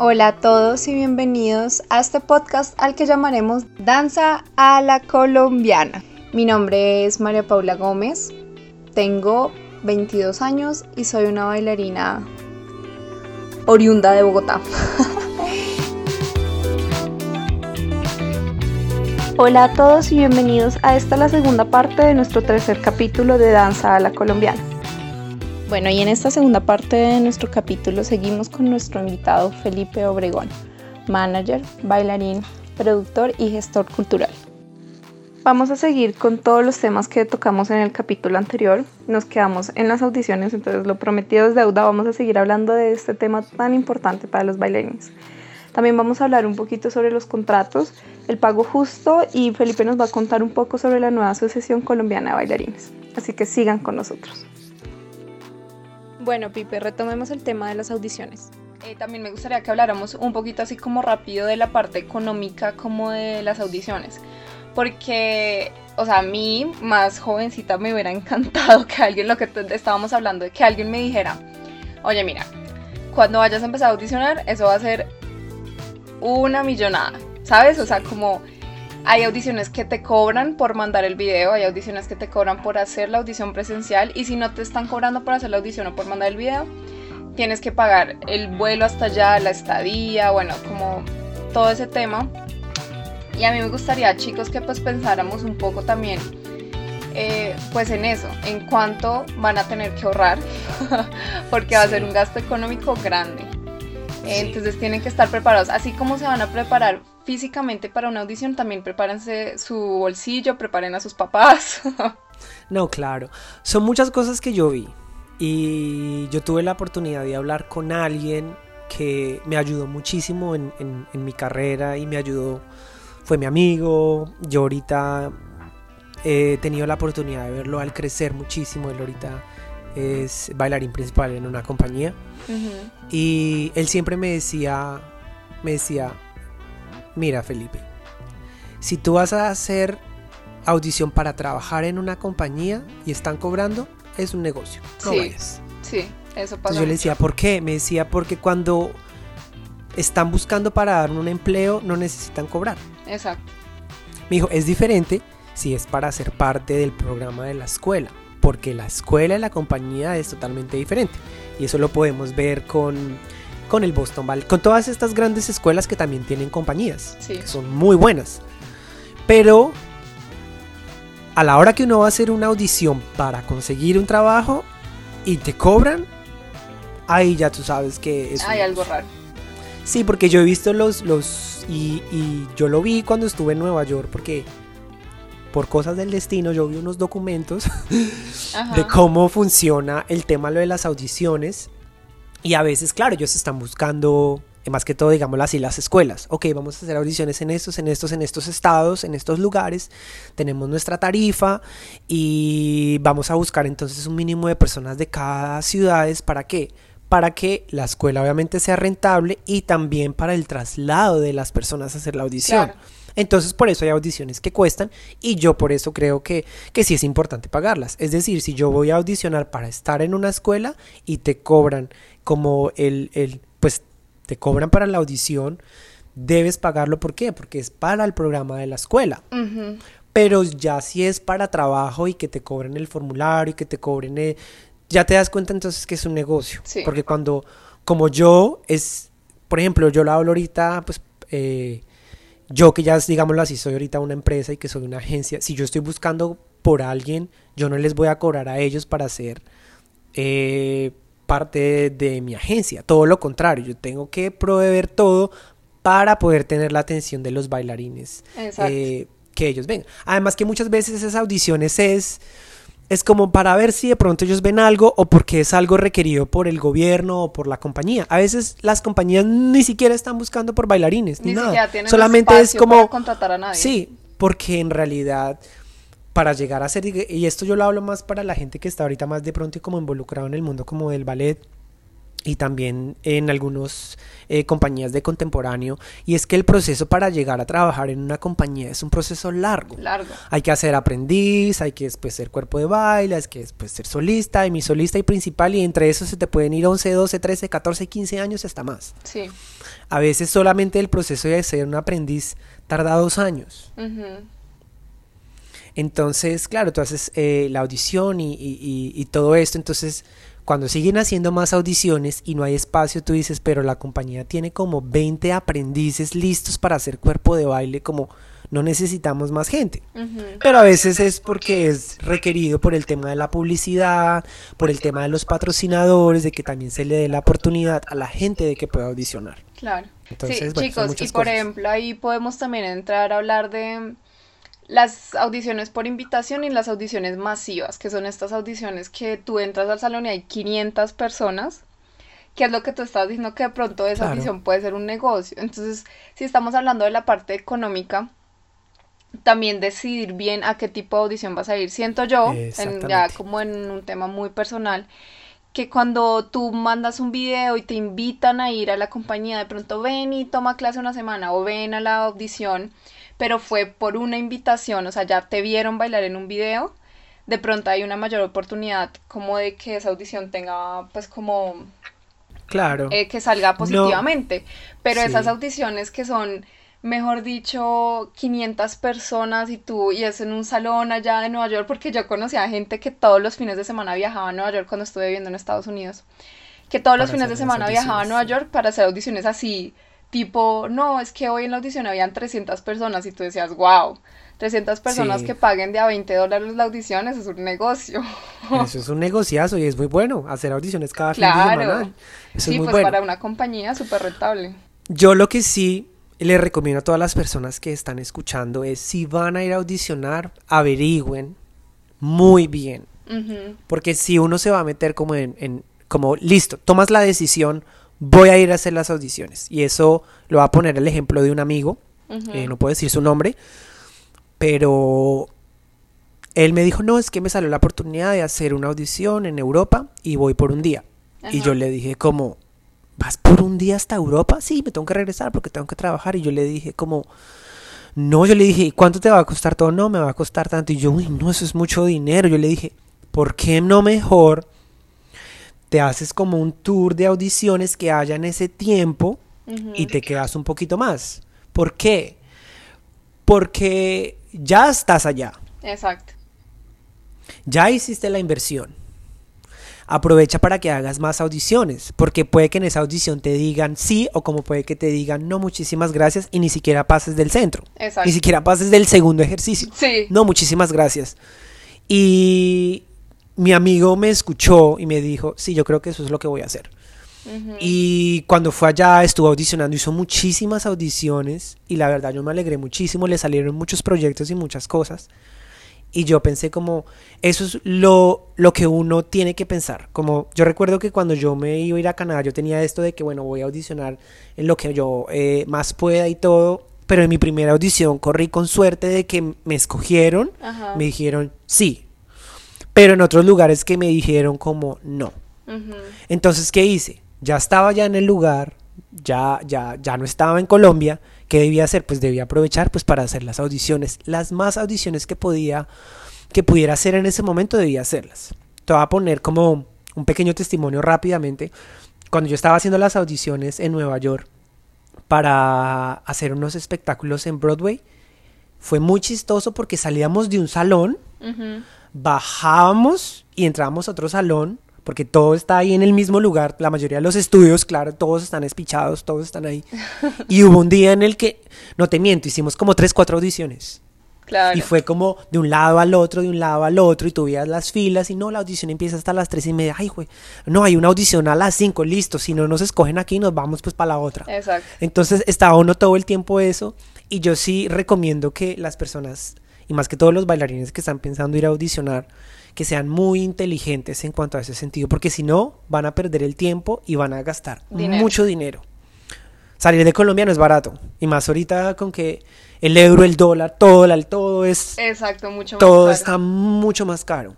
Hola a todos y bienvenidos a este podcast al que llamaremos Danza a la Colombiana. Mi nombre es María Paula Gómez, tengo 22 años y soy una bailarina oriunda de Bogotá. Hola a todos y bienvenidos a esta la segunda parte de nuestro tercer capítulo de Danza a la Colombiana. Bueno, y en esta segunda parte de nuestro capítulo seguimos con nuestro invitado Felipe Obregón, manager, bailarín, productor y gestor cultural. Vamos a seguir con todos los temas que tocamos en el capítulo anterior. Nos quedamos en las audiciones, entonces lo prometido es deuda. Vamos a seguir hablando de este tema tan importante para los bailarines. También vamos a hablar un poquito sobre los contratos, el pago justo y Felipe nos va a contar un poco sobre la nueva Asociación Colombiana de Bailarines. Así que sigan con nosotros. Bueno, Pipe, retomemos el tema de las audiciones. Eh, también me gustaría que habláramos un poquito así como rápido de la parte económica como de las audiciones. Porque, o sea, a mí, más jovencita, me hubiera encantado que alguien, lo que estábamos hablando, que alguien me dijera, oye, mira, cuando vayas a empezar a audicionar, eso va a ser una millonada, ¿sabes? O sea, como hay audiciones que te cobran por mandar el video, hay audiciones que te cobran por hacer la audición presencial y si no te están cobrando por hacer la audición o por mandar el video, tienes que pagar el vuelo hasta allá, la estadía, bueno, como todo ese tema. Y a mí me gustaría, chicos, que pues pensáramos un poco también eh, pues en eso, en cuánto van a tener que ahorrar, porque va a ser un gasto económico grande. Entonces tienen que estar preparados. Así como se van a preparar físicamente para una audición, también prepárense su bolsillo, preparen a sus papás. no, claro. Son muchas cosas que yo vi. Y yo tuve la oportunidad de hablar con alguien que me ayudó muchísimo en, mi carrera y me ayudó, fue mi amigo. Yo ahorita he tenido la oportunidad de verlo al crecer muchísimo. Él ahorita es bailarín principal en una compañía. Y él siempre me decía, me decía, mira Felipe, si tú vas a hacer audición para trabajar en una compañía y están cobrando, es un negocio. No sí, Sí, eso pasa. yo le decía, ¿por qué? Me decía, porque cuando están buscando para dar un empleo, no necesitan cobrar. Exacto. Me dijo, es diferente si es para ser parte del programa de la escuela porque la escuela y la compañía es totalmente diferente. Y eso lo podemos ver con, con el Boston Ballet, con todas estas grandes escuelas que también tienen compañías, que son muy buenas. Pero a la hora que uno va a hacer una audición para conseguir un trabajo y te cobran, ahí ya tú sabes que es... Hay algo raro. Sí, porque yo he visto los... los y, y yo lo vi cuando estuve en Nueva York, porque por cosas del destino, yo vi unos documentos de cómo funciona el tema lo de las audiciones. Y a veces, claro, ellos están buscando, eh, más que todo, digámoslo así, las escuelas. Ok, vamos a hacer audiciones en estos, en estos, en estos estados, en estos lugares. Tenemos nuestra tarifa y vamos a buscar entonces un mínimo de personas de cada ciudad. ¿Para qué? Para que la escuela obviamente sea rentable y también para el traslado de las personas a hacer la audición. Entonces por eso hay audiciones que cuestan y yo por eso creo que, que sí es importante pagarlas. Es decir, si yo voy a audicionar para estar en una escuela y te cobran como el, el pues te cobran para la audición, debes pagarlo. ¿Por qué? Porque es para el programa de la escuela. Pero ya si es para trabajo y que te cobren el formulario y que te cobren... El, ya te das cuenta entonces que es un negocio. Porque cuando, como yo, es, por ejemplo, yo lo hablo ahorita, pues, eh, yo que ya, digámoslo así, soy ahorita una empresa y que soy una agencia, si yo estoy buscando por alguien, yo no les voy a cobrar a ellos para ser eh, parte de, mi agencia. Todo lo contrario, yo tengo que proveer todo para poder tener la atención de los bailarines eh, que ellos ven. Además que muchas veces esas audiciones es es como para ver si de pronto ellos ven algo o porque es algo requerido por el gobierno o por la compañía. A veces las compañías ni siquiera están buscando por bailarines ni, nada. Solamente es como contratar a nadie. Sí, porque en realidad para llegar a ser y esto yo lo hablo más para la gente que está ahorita más de pronto como involucrado en el mundo como del ballet y también en algunas eh, compañías de contemporáneo y es que el proceso para llegar a trabajar en una compañía es un proceso largo. Largo. Hay que hacer aprendiz, hay que después ser cuerpo de baile, hay que después ser solista y mi solista y principal y entre eso se te pueden ir 11, 12, 13, 14, 15 años hasta más. Sí. A veces solamente el proceso de ser un aprendiz tarda dos años. Entonces, claro, tú haces eh, la audición y, y todo esto, entonces cuando siguen haciendo más audiciones y no hay espacio, tú dices, pero la compañía tiene como 20 aprendices listos para hacer cuerpo de baile, como no necesitamos más gente. Pero a veces es porque es requerido por el tema de la publicidad, por el tema de los patrocinadores, de que también se le dé la oportunidad a la gente de que pueda audicionar. Claro. Entonces, sí, chicos, y por ejemplo, ahí podemos también entrar a hablar de las audiciones por invitación y las audiciones masivas, que son estas audiciones que tú entras al salón y hay 500 personas, que es lo que tú estás diciendo que de pronto esa audición puede ser un negocio. Entonces, si estamos hablando de la parte económica, también decidir bien a qué tipo de audición vas a ir. Siento yo, ya como en un tema muy personal, que cuando tú mandas un video y te invitan a ir a la compañía, de pronto ven y toma clase una semana o ven a la audición, pero fue por una invitación, o sea, ya te vieron bailar en un video, de pronto hay una mayor oportunidad como de que esa audición tenga pues como... Claro. Eh, que salga positivamente, pero esas audiciones que son mejor dicho, 500 personas y tú, y es en un salón allá de Nueva York, porque yo conocía a gente que todos los fines de semana viajaba a Nueva York cuando estuve viviendo en Estados Unidos, que todos los fines de semana viajaba a Nueva York para hacer audiciones así tipo, no, es que hoy en la audición habían 300 personas y tú decías, wow, 300 personas que paguen de a 20 dólares la audición, eso es un negocio. Eso es un negociazo y es muy bueno hacer audiciones cada fin de semana. Eso sí, pues para una compañía súper rentable. Yo lo que sí le recomiendo a todas las personas que están escuchando es si van a ir a audicionar, averigüen muy bien. Porque si uno se va a meter como en, en, como listo, tomas la decisión, voy a ir a hacer las audiciones. Y eso lo va a poner el ejemplo de un amigo, eh, no puedo decir su nombre, pero él me dijo, no, es que me salió la oportunidad de hacer una audición en Europa y voy por un día. Y yo le dije como, ¿vas por un día hasta Europa? Sí, me tengo que regresar porque tengo que trabajar. Y yo le dije como, no, yo le dije, ¿y cuánto te va a costar todo? No, me va a costar tanto. Y yo, uy, no, eso es mucho dinero. Yo le dije, ¿por qué no mejor te haces como un tour de audiciones que haya en ese tiempo y te quedas un poquito más. ¿Por qué? Porque ya estás allá. Exacto. Ya hiciste la inversión. Aprovecha para que hagas más audiciones, porque puede que en esa audición te digan sí o como puede que te digan no, muchísimas gracias y ni siquiera pases del centro. Exacto. Ni siquiera pases del segundo ejercicio. Sí. No, muchísimas gracias. Y mi amigo me escuchó y me dijo, sí, yo creo que eso es lo que voy a hacer. Y cuando fue allá estuvo audicionando, hizo muchísimas audiciones y la verdad yo me alegré muchísimo, le salieron muchos proyectos y muchas cosas. Y yo pensé como, eso es lo, lo que uno tiene que pensar. Como yo recuerdo que cuando yo me iba a ir a Canadá, yo tenía esto de que, bueno, voy a audicionar en lo que yo eh, más pueda y todo. Pero en mi primera audición corrí con suerte de que me escogieron, me dijeron sí, pero en otros lugares que me dijeron como no. Entonces, ¿qué hice? Ya estaba ya en el lugar, ya, ya, ya no estaba en Colombia. ¿Qué debía hacer? Pues debía aprovechar pues para hacer las audiciones. Las más audiciones que podía, que pudiera hacer en ese momento debía hacerlas. Te voy a poner como un pequeño testimonio rápidamente. Cuando yo estaba haciendo las audiciones en Nueva York para hacer unos espectáculos en Broadway, fue muy chistoso porque salíamos de un salón bajábamos y entrábamos a otro salón, porque todo está ahí en el mismo lugar, la mayoría de los estudios, claro, todos están espichados, todos están ahí. Y hubo un día en el que, no te miento, hicimos como tres, cuatro audiciones. Claro. Y fue como de un lado al otro, de un lado al otro, y tú veías las filas, y no, la audición empieza hasta las tres y media. Ay, güey, no, hay una audición a las cinco, listo. Si no nos escogen aquí, nos vamos pues para la otra. Exacto. Entonces estaba uno todo el tiempo eso, y yo sí recomiendo que las personas y más que todos los bailarines que están pensando ir a audicionar, que sean muy inteligentes en cuanto a ese sentido, porque si no, van a perder el tiempo y van a gastar mucho dinero. Salir de Colombia no es barato, y más ahorita con que el euro, el dólar, todo, el, todo es... Exacto, mucho Todo está mucho más caro.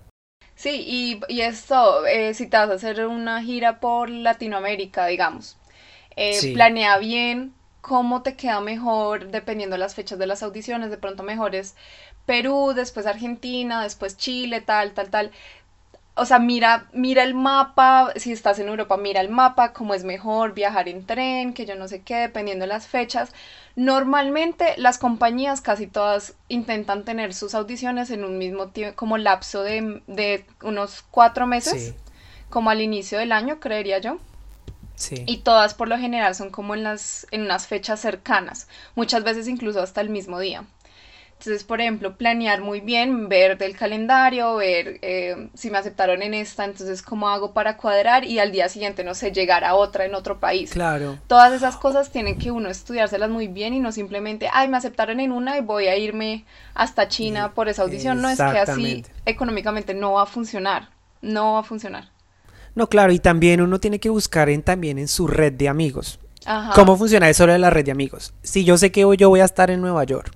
Sí, y, y esto, eh, si te vas a hacer una gira por Latinoamérica, digamos, eh, planea bien cómo te queda mejor dependiendo de las fechas de las audiciones, de pronto mejores Perú, después Argentina, después Chile, tal, tal, tal. O sea, mira, mira el mapa, si estás en Europa, mira el mapa, cómo es mejor viajar en tren, que yo no sé qué, dependiendo de las fechas. Normalmente las compañías casi todas intentan tener sus audiciones en un mismo tiempo, como lapso de, unos cuatro meses, como al inicio del año, creería yo. Sí. Y todas por lo general son como en, las, en unas fechas cercanas, muchas veces incluso hasta el mismo día. Entonces, por ejemplo, planear muy bien, ver del calendario, ver eh, si me aceptaron en esta, entonces cómo hago para cuadrar y al día siguiente, no sé, llegar a otra en otro país. Claro. Todas esas cosas tienen que uno estudiárselas muy bien y no simplemente, ay, me aceptaron en una y voy a irme hasta China por esa audición. No es que así económicamente no va a funcionar, no va a funcionar. No, claro, y también uno tiene que buscar en, también en su red de amigos. Ajá. ¿Cómo funciona eso de la red de amigos? Si yo sé que hoy yo voy a estar en Nueva York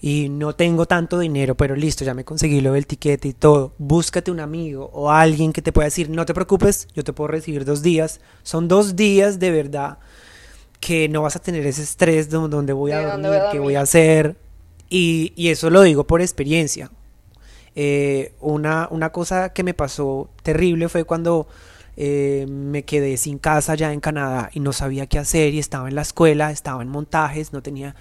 y no tengo tanto dinero, pero listo, ya me conseguí lo del tiquete y todo, búscate un amigo o alguien que te pueda decir, no te preocupes, yo te puedo recibir dos días. Son dos días de verdad que no vas a tener ese estrés de dónde voy a dormir, qué voy a hacer. Y, y, eso lo digo por experiencia. Eh, una, una cosa que me pasó terrible fue cuando eh, me quedé sin casa ya en Canadá y no sabía qué hacer y estaba en la escuela, estaba en montajes, no tenía...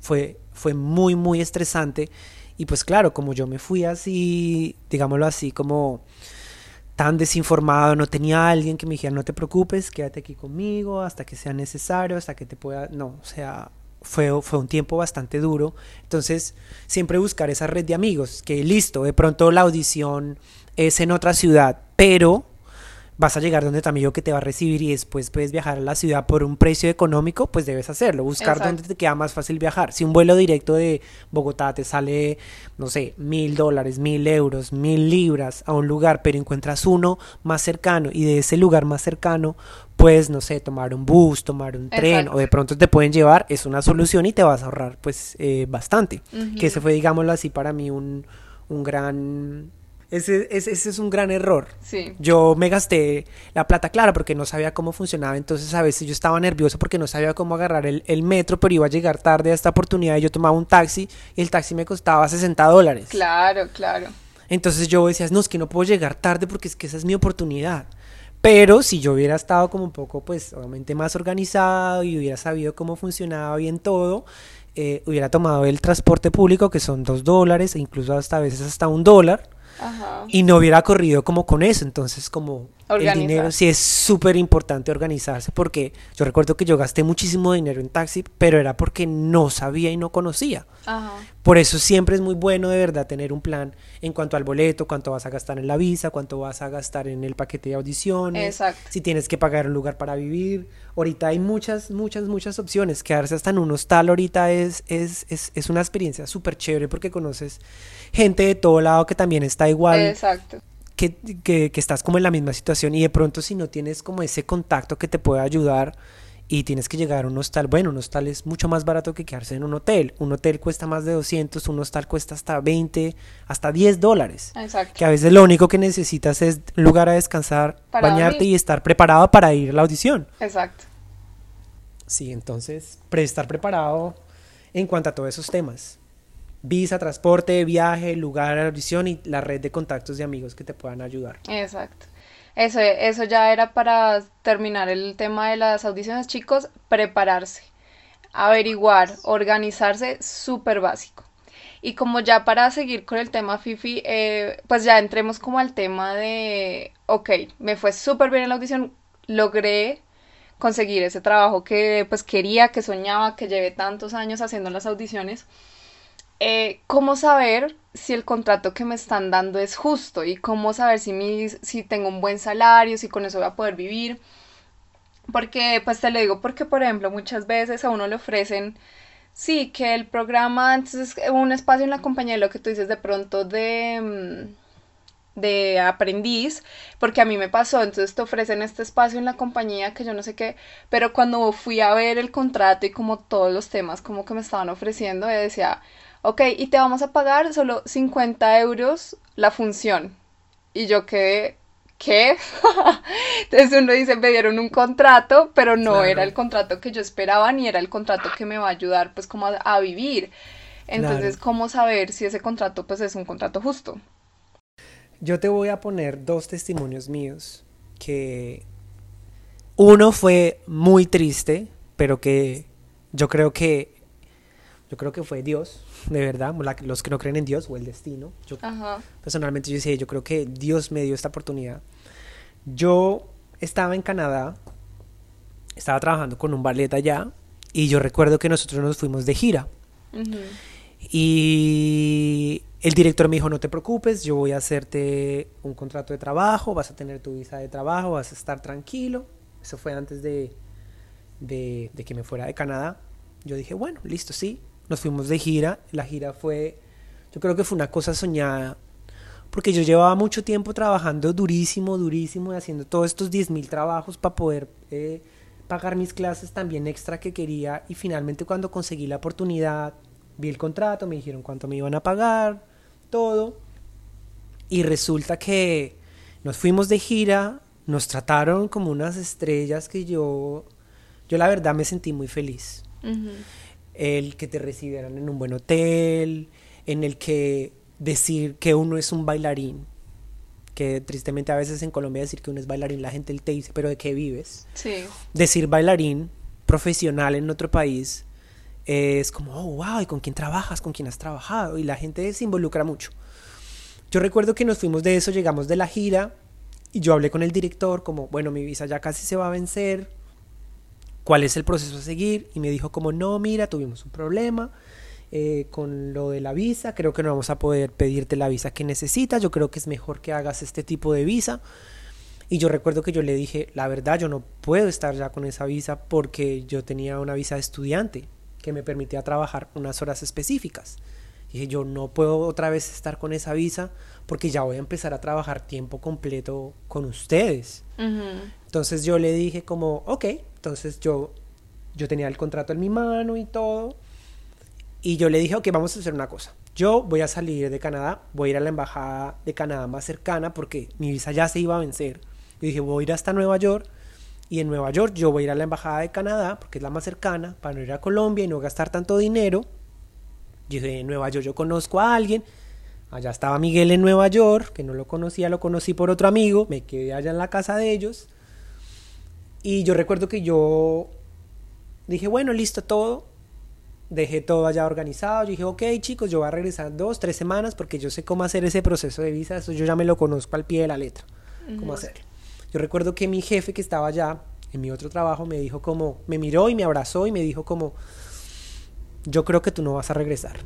Fue fue muy, muy estresante. Y pues claro, como yo me fui así, digámoslo así, como tan desinformado, no tenía alguien que me dijera, no te preocupes, quédate aquí conmigo hasta que sea necesario, hasta que te pueda, no, o sea, fue, fue un tiempo bastante duro. Entonces, siempre buscar esa red de amigos, que listo, de pronto la audición es en otra ciudad, pero vas a llegar donde tu amigo que te va a recibir y después puedes viajar a la ciudad por un precio económico, pues debes hacerlo, buscar dónde te queda más fácil viajar. Si un vuelo directo de Bogotá te sale, no sé, mil dólares, mil euros, mil libras a un lugar, pero encuentras uno más cercano y de ese lugar más cercano puedes, no sé, tomar un bus, tomar un tren o de pronto te pueden llevar, es una solución y te vas a ahorrar pues eh, bastante. Que ese fue, digámoslo así, para mí un, un gran ese, ese, es un gran error. Sí. Yo me gasté la plata, claro, porque no sabía cómo funcionaba. Entonces a veces yo estaba nervioso porque no sabía cómo agarrar el, el, metro, pero iba a llegar tarde a esta oportunidad. Y yo tomaba un taxi y el taxi me costaba 60 dólares. Claro, claro. Entonces yo decía, no, es que no puedo llegar tarde porque es que esa es mi oportunidad. Pero si yo hubiera estado como un poco, pues, obviamente más organizado y hubiera sabido cómo funcionaba bien todo, eh, hubiera tomado el transporte público, que son dos dólares, e incluso hasta a veces hasta un dólar y no hubiera corrido como con eso. Entonces, como el dinero, sí es súper importante organizarse porque yo recuerdo que yo gasté muchísimo dinero en taxi, pero era porque no sabía y no conocía. Por eso siempre es muy bueno de verdad tener un plan en cuanto al boleto, cuánto vas a gastar en la visa, cuánto vas a gastar en el paquete de audiciones, si tienes que pagar un lugar para vivir. Ahorita hay muchas, muchas, muchas opciones. Quedarse hasta en un hostal ahorita es, es, es, es una experiencia súper chévere porque conoces gente de todo lado que también está igual. Exacto. Que, que, que, estás como en la misma situación y de pronto si no tienes como ese contacto que te pueda ayudar y tienes que llegar a un hostal, bueno, un hostal es mucho más barato que quedarse en un hotel. Un hotel cuesta más de 200, un hostal cuesta hasta 20, hasta 10 dólares. Exacto. Que a veces lo único que necesitas es lugar a descansar, bañarte y estar preparado para ir a la audición. Exacto. Sí, entonces, estar preparado en cuanto a todos esos temas visa, transporte, viaje, lugar, audición y la red de contactos de amigos que te puedan ayudar. Exacto. Eso, eso ya era para terminar el tema de las audiciones, chicos, prepararse, averiguar, organizarse, súper básico. Y como ya para seguir con el tema Fifi, eh, pues ya entremos como al tema de, ok, me fue súper bien en la audición, logré conseguir ese trabajo que pues quería, que soñaba, que llevé tantos años haciendo las audiciones eh, cómo saber si el contrato que me están dando es justo y cómo saber si, si tengo un buen salario, si con eso voy a poder vivir. Porque, pues te lo digo, porque por ejemplo muchas veces a uno le ofrecen, sí, que el programa, entonces un espacio en la compañía, lo que tú dices de pronto de, mm, de aprendiz, porque a mí me pasó, entonces te ofrecen este espacio en la compañía que yo no sé qué, pero cuando fui a ver el contrato y como todos los temas como que me estaban ofreciendo, decía, ok, y te vamos a pagar solo 50 euros la función. Y yo quedé, ¿qué? Entonces uno dice, me dieron un contrato, pero no era el contrato que yo esperaba ni era el contrato que me va a ayudar pues como a, vivir. Entonces, ¿cómo saber si ese contrato pues es un contrato justo? Yo te voy a poner dos testimonios míos que uno fue muy triste, pero que yo creo que yo creo que fue Dios, de verdad, los que no creen en Dios o el destino. Yo, Personalmente yo decía, yo creo que Dios me dio esta oportunidad. Yo estaba en Canadá, estaba trabajando con un ballet allá y yo recuerdo que nosotros nos fuimos de gira. Y el director me dijo, no te preocupes, yo voy a hacerte un contrato de trabajo, vas a tener tu visa de trabajo, vas a estar tranquilo. Eso fue antes de, de, de que me fuera de Canadá. Yo dije, bueno, listo, sí, nos fuimos de gira. La gira fue, yo creo que fue una cosa soñada, porque yo llevaba mucho tiempo trabajando durísimo, durísimo, haciendo todos estos 10.000 trabajos para poder eh, pagar mis clases también extra que quería. Y finalmente cuando conseguí la oportunidad, vi el contrato, me dijeron cuánto me iban a pagar, todo. Y resulta que nos fuimos de gira, nos trataron como unas estrellas que yo, yo la verdad me sentí muy feliz el que te recibieran en un buen hotel, en el que decir que uno es un bailarín, que tristemente a veces en Colombia decir que uno es bailarín, la gente te dice, pero ¿de qué vives? Sí. Decir bailarín profesional en otro país es como, oh, wow, ¿y con quién trabajas? ¿Con quién has trabajado? Y la gente se involucra mucho. Yo recuerdo que nos fuimos de eso, llegamos de la gira y yo hablé con el director como, bueno, mi visa ya casi se va a vencer, cuál es el proceso a seguir y me dijo como no, mira, tuvimos un problema eh, con lo de la visa, creo que no vamos a poder pedirte la visa que necesitas, yo creo que es mejor que hagas este tipo de visa. Y yo recuerdo que yo le dije, la verdad, yo no puedo estar ya con esa visa porque yo tenía una visa de estudiante que me permitía trabajar unas horas específicas. Y dije, yo no puedo otra vez estar con esa visa porque ya voy a empezar a trabajar tiempo completo con ustedes. Entonces yo le dije como, ok, entonces yo, yo tenía el contrato en mi mano y todo. Y yo le dije, ok, vamos a hacer una cosa. Yo voy a salir de Canadá, voy a ir a la embajada de Canadá más cercana porque mi visa ya se iba a vencer. Yo dije, voy a ir hasta Nueva York y en Nueva York yo voy a ir a la embajada de Canadá porque es la más cercana para no ir a Colombia y no gastar tanto dinero. Dije, en Nueva York yo conozco a alguien. Allá estaba Miguel en Nueva York, que no lo conocía, lo conocí por otro amigo. Me quedé allá en la casa de ellos. Y yo recuerdo que yo dije, bueno, listo todo. Dejé todo allá organizado. Yo dije, ok, chicos, yo voy a regresar dos, tres semanas porque yo sé cómo hacer ese proceso de visa. Eso yo ya me lo conozco al pie de la letra. Cómo hacerlo. Yo recuerdo que mi jefe que estaba allá en mi otro trabajo me dijo como, me miró y me abrazó y me dijo como, yo creo que tú no vas a regresar.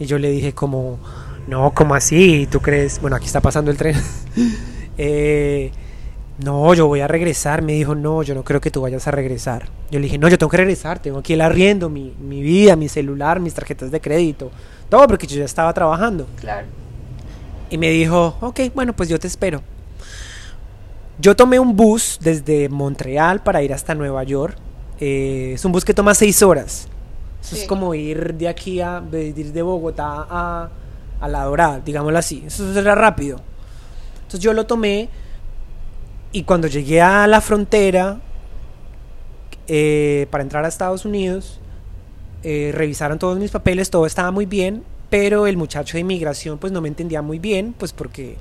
Y yo le dije como, no, como así? ¿Tú crees? Bueno, aquí está pasando el tren. eh, no, yo voy a regresar. Me dijo, no, yo no creo que tú vayas a regresar. Yo le dije, no, yo tengo que regresar, tengo aquí el arriendo, mi, mi vida, mi celular, mis tarjetas de crédito, todo porque yo ya estaba trabajando. Claro. Y me dijo, ok, bueno, pues yo te espero. Yo tomé un bus desde Montreal para ir hasta Nueva York. Eh, es un bus que toma seis horas. Eso es como ir de aquí a, ir de Bogotá a, a La Dorada, digámoslo así. Eso era rápido. Entonces yo lo tomé y cuando llegué a la frontera eh, para entrar a Estados Unidos, eh, revisaron todos mis papeles, todo estaba muy bien, pero el muchacho de inmigración pues no me entendía muy bien, pues porque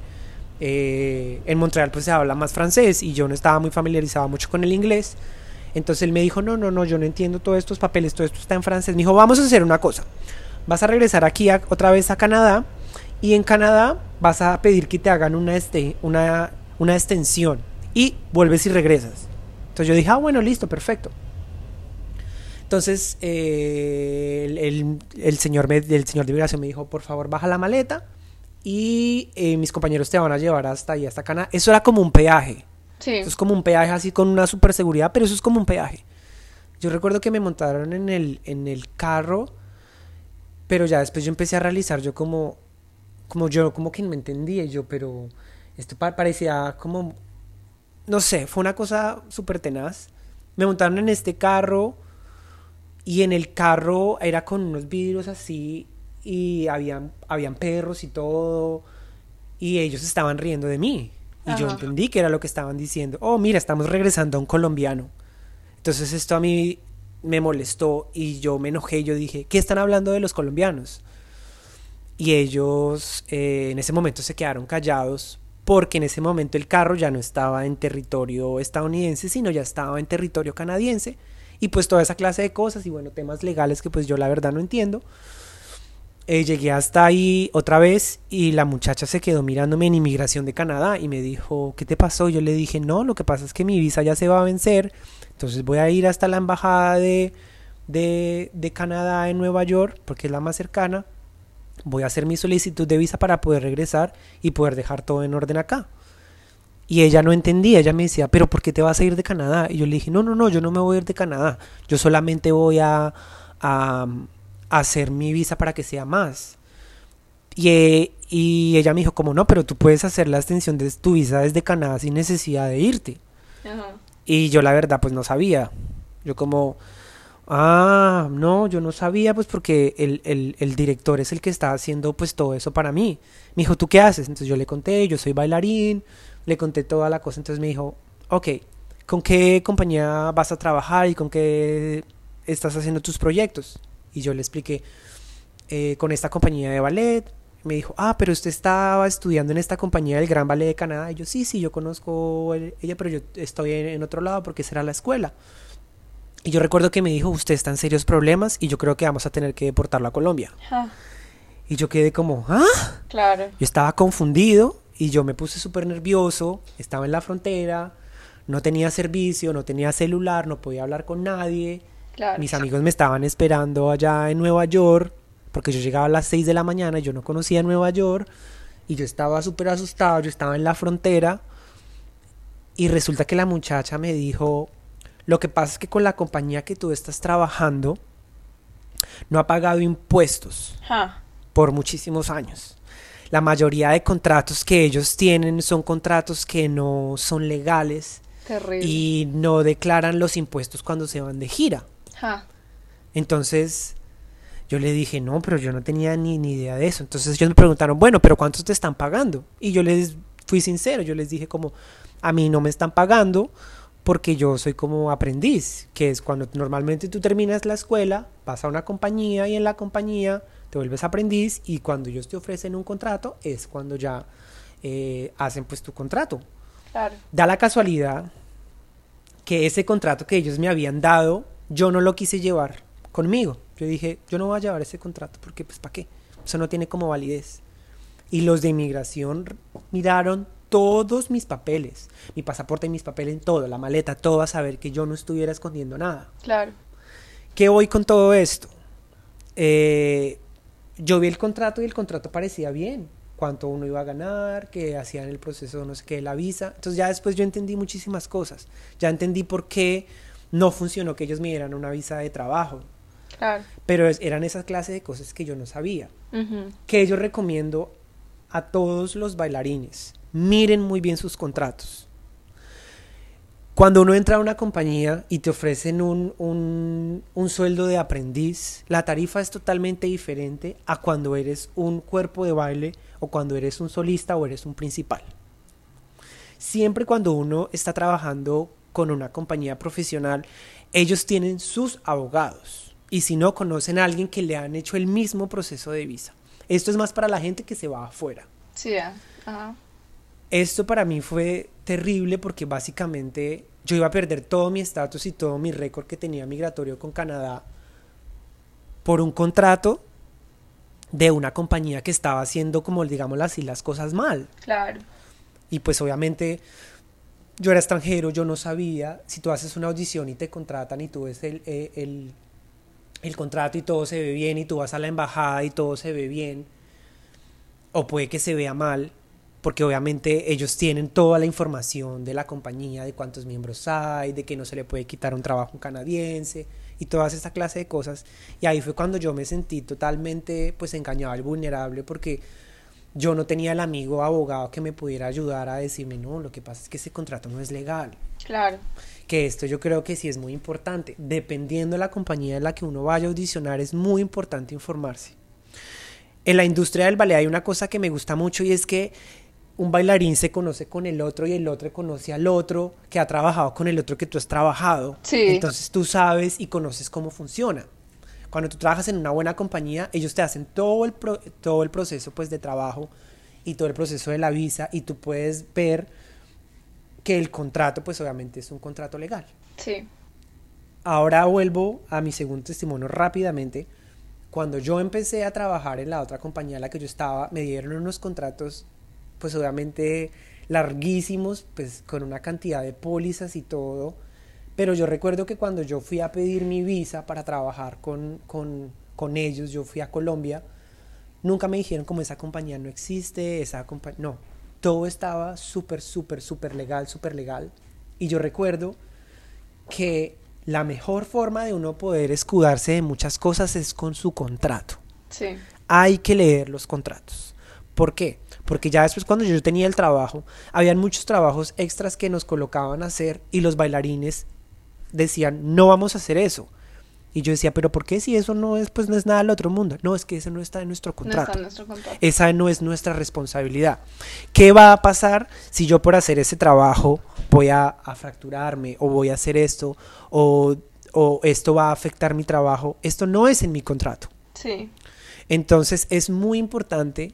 eh, en Montreal pues se habla más francés y yo no estaba muy familiarizado mucho con el inglés. Entonces él me dijo, no, no, no, yo no entiendo todos estos papeles, todo esto está en francés. Me dijo, vamos a hacer una cosa. Vas a regresar aquí otra vez a Canadá y en Canadá vas a pedir que te hagan una, este, una, una extensión y vuelves y regresas. Entonces yo dije, ah, bueno, listo, perfecto. Entonces eh, el, señor el señor de inmigración me dijo, por favor, baja la maleta y eh, mis compañeros te van a llevar hasta ahí, hasta Canadá. Eso era como un peaje. Sí. Eso es como un peaje así con una super seguridad, pero eso es como un peaje. Yo recuerdo que me montaron en el, en el carro, pero ya después yo empecé a realizar yo como, como yo, como que no me entendía yo, pero esto parecía como no sé, fue una cosa súper tenaz. Me montaron en este carro y en el carro era con unos vidrios así y habían, habían perros y todo. y ellos estaban riendo de mí. Y yo entendí que era lo que estaban diciendo. Oh, mira, estamos regresando a un colombiano. Entonces esto a mí me molestó y yo me enojé. Yo dije, ¿qué están hablando de los colombianos? Y ellos eh, en ese momento se quedaron callados porque en ese momento el carro ya no estaba en territorio estadounidense, sino ya estaba en territorio canadiense. Y pues toda esa clase de cosas y bueno, temas legales que pues yo la verdad no entiendo. Eh, llegué hasta ahí otra vez y la muchacha se quedó mirándome en inmigración de Canadá y me dijo, ¿qué te pasó? Yo le dije, no, lo que pasa es que mi visa ya se va a vencer, entonces voy a ir hasta la embajada de, de, de Canadá en Nueva York, porque es la más cercana, voy a hacer mi solicitud de visa para poder regresar y poder dejar todo en orden acá. Y ella no entendía, ella me decía, pero ¿por qué te vas a ir de Canadá? Y yo le dije, no, no, no, yo no me voy a ir de Canadá, yo solamente voy a, a hacer mi visa para que sea más. Y, y, ella me dijo, como no, pero tú puedes hacer la extensión de tu visa desde Canadá sin necesidad de irte. Y yo la verdad pues no sabía. Yo como, ah, no, yo no sabía pues porque el, el, el, director es el que está haciendo pues todo eso para mí. Me dijo, ¿tú qué haces? Entonces yo le conté, yo soy bailarín, le conté toda la cosa. Entonces me dijo, ok, ¿con qué compañía vas a trabajar y con qué estás haciendo tus proyectos? Y yo le expliqué eh, con esta compañía de ballet. Me dijo, ah, pero usted estaba estudiando en esta compañía del Gran Ballet de Canadá. Y yo, sí, sí, yo conozco ella, pero yo estoy en, otro lado porque será la escuela. Y yo recuerdo que me dijo, usted está en serios problemas y yo creo que vamos a tener que deportarlo a Colombia. Y yo quedé como, ¿ah? Claro. Yo estaba confundido y yo me puse súper nervioso, estaba en la frontera, no tenía servicio, no tenía celular, no podía hablar con nadie. Mis amigos me estaban esperando allá en Nueva York, porque yo llegaba a las 6 de la mañana y yo no conocía Nueva York, y yo estaba súper asustado, yo estaba en la frontera, y resulta que la muchacha me dijo, lo que pasa es que con la compañía que tú estás trabajando, no ha pagado impuestos por muchísimos años. La mayoría de contratos que ellos tienen son contratos que no son legales y no declaran los impuestos cuando se van de gira. Entonces yo le dije, no, pero yo no tenía ni, ni idea de eso. Entonces ellos me preguntaron, bueno, pero ¿cuántos te están pagando? Y yo les fui sincero, yo les dije como, a mí no me están pagando porque yo soy como aprendiz, que es cuando normalmente tú terminas la escuela, vas a una compañía y en la compañía te vuelves aprendiz y cuando ellos te ofrecen un contrato es cuando ya eh, hacen pues tu contrato. Da la casualidad que ese contrato que ellos me habían dado yo no lo quise llevar conmigo. Yo dije, yo no voy a llevar ese contrato porque pues ¿para qué? Eso no tiene como validez. Y los de inmigración miraron todos mis papeles, mi pasaporte y mis papeles en todo, la maleta, todo a saber que yo no estuviera escondiendo nada. Claro. ¿Qué voy con todo esto? Eh, yo vi el contrato y el contrato parecía bien, cuánto uno iba a ganar, que hacían el proceso, no sé qué, la visa. Entonces ya después yo entendí muchísimas cosas. Ya entendí por qué no funcionó que ellos me dieran una visa de trabajo. Claro. Pero eran esas clases de cosas que yo no sabía. Que yo recomiendo a todos los bailarines. Miren muy bien sus contratos. Cuando uno entra a una compañía y te ofrecen un, un, sueldo de aprendiz, la tarifa es totalmente diferente a cuando eres un cuerpo de baile o cuando eres un solista o eres un principal. Siempre cuando uno está trabajando con una compañía profesional, ellos tienen sus abogados. Y si no, conocen a alguien que le han hecho el mismo proceso de visa. Esto es más para la gente que se va afuera. Sí, ajá. Esto para mí fue terrible porque básicamente yo iba a perder todo mi estatus y todo mi récord que tenía migratorio con Canadá por un contrato de una compañía que estaba haciendo como digamos así las cosas mal. Claro. Y pues obviamente yo era extranjero, yo no sabía, si tú haces una audición y te contratan y tú ves el, eh, el, el, contrato y todo se ve bien y tú vas a la embajada y todo se ve bien, o puede que se vea mal, porque obviamente ellos tienen toda la información de la compañía, de cuántos miembros hay, de que no se le puede quitar un trabajo canadiense y todas esa clase de cosas. Y ahí fue cuando yo me sentí totalmente pues engañado y vulnerable porque yo no tenía el amigo abogado que me pudiera ayudar a decirme, no, lo que pasa es que ese contrato no es legal. Claro. Que esto yo creo que sí es muy importante. Dependiendo de la compañía en la que uno vaya a audicionar, es muy importante informarse. En la industria del ballet hay una cosa que me gusta mucho y es que un bailarín se conoce con el otro y el otro conoce al otro que ha trabajado con el otro que tú has trabajado. Entonces tú sabes y conoces cómo funciona. Cuando tú trabajas en una buena compañía, ellos te hacen todo el, todo el proceso pues, de trabajo y todo el proceso de la visa y tú puedes ver que el contrato pues obviamente es un contrato legal. Sí. Ahora vuelvo a mi segundo testimonio rápidamente. Cuando yo empecé a trabajar en la otra compañía en la que yo estaba, me dieron unos contratos pues obviamente larguísimos, pues con una cantidad de pólizas y todo pero yo recuerdo que cuando yo fui a pedir mi visa para trabajar con, con, ellos, yo fui a Colombia, nunca me dijeron como esa compañía no existe, esa compañía... No, todo estaba súper, súper, súper legal, súper legal. Y yo recuerdo que la mejor forma de uno poder escudarse de muchas cosas es con su contrato. Sí. Hay que leer los contratos. ¿Por qué? Porque ya después cuando yo tenía el trabajo, habían muchos trabajos extras que nos colocaban a hacer y los bailarines decían, no vamos a hacer eso. Y yo decía, pero ¿por qué si eso no es, pues no es nada del otro mundo? No, es que eso no está en nuestro contrato. Esa no es nuestra responsabilidad. ¿Qué va a pasar si yo por hacer ese trabajo voy a, fracturarme o voy a hacer esto o, o, esto va a afectar mi trabajo? Esto no es en mi contrato. Sí. Entonces es muy importante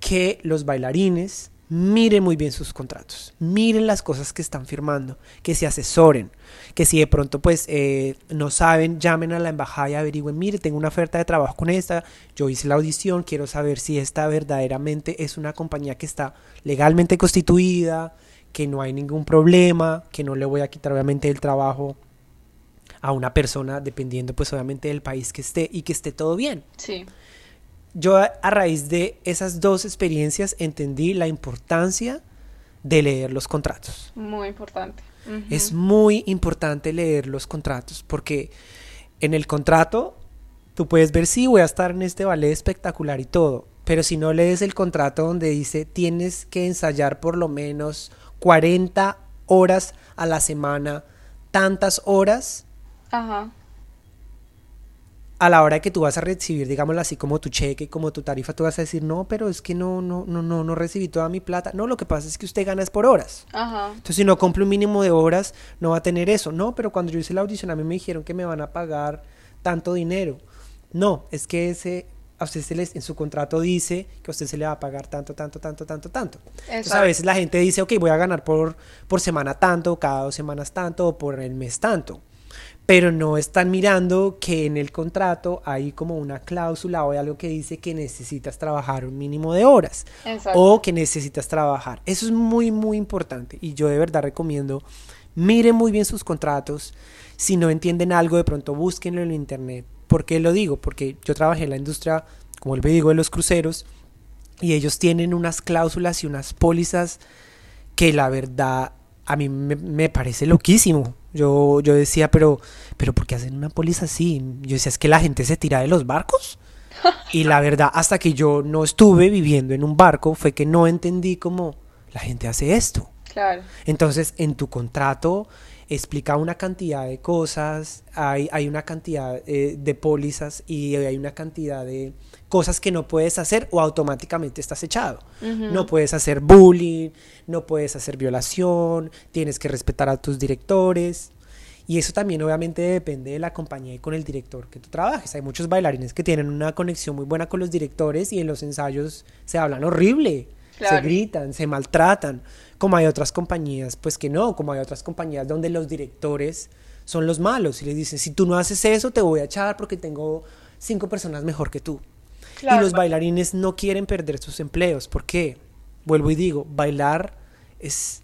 que los bailarines miren muy bien sus contratos, miren las cosas que están firmando, que se asesoren, que si de pronto pues eh, no saben, llamen a la embajada y averigüen, mire, tengo una oferta de trabajo con esta, yo hice la audición, quiero saber si esta verdaderamente es una compañía que está legalmente constituida, que no hay ningún problema, que no le voy a quitar obviamente el trabajo a una persona dependiendo pues obviamente del país que esté y que esté todo bien. Sí yo a, raíz de esas dos experiencias entendí la importancia de leer los contratos. Muy importante. Es muy importante leer los contratos porque en el contrato tú puedes ver si voy a estar en este ballet espectacular y todo, pero si no lees el contrato donde dice tienes que ensayar por lo menos 40 horas a la semana, tantas horas, Ajá a la hora de que tú vas a recibir, digámoslo así, como tu cheque, como tu tarifa, tú vas a decir, no, pero es que no, no, no, no, no recibí toda mi plata. No, lo que pasa es que usted gana es por horas. Ajá. Entonces, si no cumple un mínimo de horas, no va a tener eso. No, pero cuando yo hice la audición, a mí me dijeron que me van a pagar tanto dinero. No, es que ese, a usted se les, en su contrato dice que a usted se le va a pagar tanto, tanto, tanto, tanto, tanto. Entonces, a veces la gente dice, ok, voy a ganar por, por semana tanto, cada dos semanas tanto, o por el mes tanto pero no están mirando que en el contrato hay como una cláusula o hay algo que dice que necesitas trabajar un mínimo de horas o que necesitas trabajar. Eso es muy, muy importante y yo de verdad recomiendo, miren muy bien sus contratos. Si no entienden algo, de pronto búsquenlo en internet. ¿Por qué lo digo? Porque yo trabajé en la industria, como el digo, de los cruceros y ellos tienen unas cláusulas y unas pólizas que la verdad a mí me, me parece loquísimo. Yo, yo decía, pero, pero ¿por qué hacen una póliza así? Yo decía, es que la gente se tira de los barcos. Y la verdad, hasta que yo no estuve viviendo en un barco, fue que no entendí cómo la gente hace esto. Claro. Entonces, en tu contrato explica una cantidad de cosas, hay, hay una cantidad eh, de pólizas y hay una cantidad de cosas que no puedes hacer o automáticamente estás echado. No puedes hacer bullying, no puedes hacer violación, tienes que respetar a tus directores. Y eso también obviamente depende de la compañía y con el director que tú trabajes. Hay muchos bailarines que tienen una conexión muy buena con los directores y en los ensayos se hablan horrible, se gritan, se maltratan como hay otras compañías, pues que no, como hay otras compañías donde los directores son los malos y les dicen, si tú no haces eso, te voy a echar porque tengo cinco personas mejor que tú. Y los bailarines no quieren perder sus empleos. ¿Por qué? Vuelvo y digo, bailar es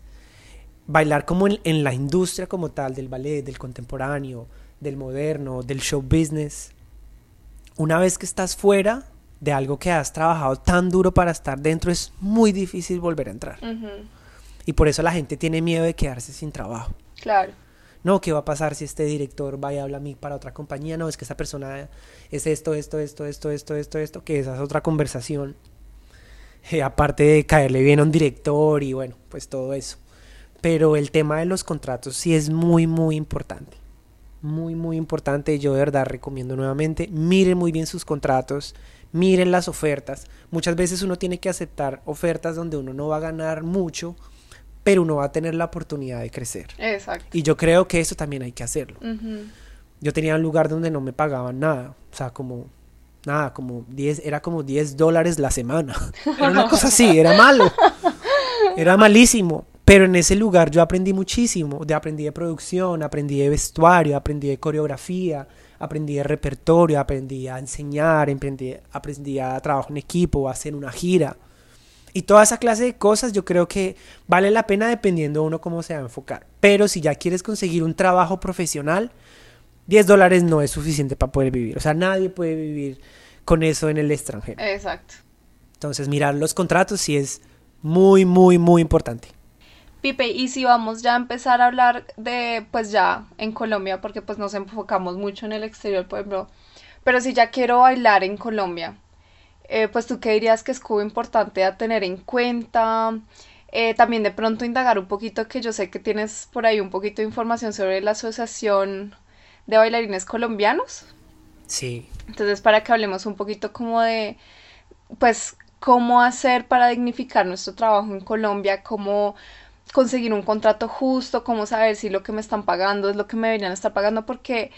bailar como en, en, la industria como tal, del ballet, del contemporáneo, del moderno, del show business. Una vez que estás fuera de algo que has trabajado tan duro para estar dentro, es muy difícil volver a entrar. Y por eso la gente tiene miedo de quedarse sin trabajo. Claro. No, ¿qué va a pasar si este director va y habla a mí para otra compañía? No, es que esa persona es esto, esto, esto, esto, esto, esto, esto, que esa es otra conversación. Eh, aparte de caerle bien a un director y bueno, pues todo eso. Pero el tema de los contratos sí es muy, muy importante. Muy, muy importante. Yo de verdad recomiendo nuevamente, miren muy bien sus contratos, miren las ofertas. Muchas veces uno tiene que aceptar ofertas donde uno no va a ganar mucho, pero uno va a tener la oportunidad de crecer. Exacto. Y yo creo que eso también hay que hacerlo. Yo tenía un lugar donde no me pagaban nada, o sea, como nada, como 10, era como 10 dólares la semana. Era una cosa así, era malo. Era malísimo. Pero en ese lugar yo aprendí muchísimo. De, aprendí de producción, aprendí de vestuario, aprendí de coreografía, aprendí de repertorio, aprendí a enseñar, aprendí, aprendí a trabajar en equipo, a hacer una gira. Y toda esa clase de cosas yo creo que vale la pena dependiendo de uno cómo se va a enfocar. Pero si ya quieres conseguir un trabajo profesional, 10 dólares no es suficiente para poder vivir. O sea, nadie puede vivir con eso en el extranjero. Exacto. Entonces, mirar los contratos sí es muy, muy, muy importante. Pipe, y si vamos ya a empezar a hablar de, pues ya en Colombia, porque pues nos enfocamos mucho en el exterior, por ejemplo, pero si ya quiero bailar en Colombia, eh, pues tú qué dirías que es como importante a tener en cuenta. Eh, también de pronto indagar un poquito, que yo sé que tienes por ahí un poquito de información sobre la Asociación de Bailarines Colombianos. Sí. Entonces, para que hablemos un poquito como de, pues, cómo hacer para dignificar nuestro trabajo en Colombia, cómo conseguir un contrato justo, cómo saber si lo que me están pagando es lo que me deberían estar pagando, porque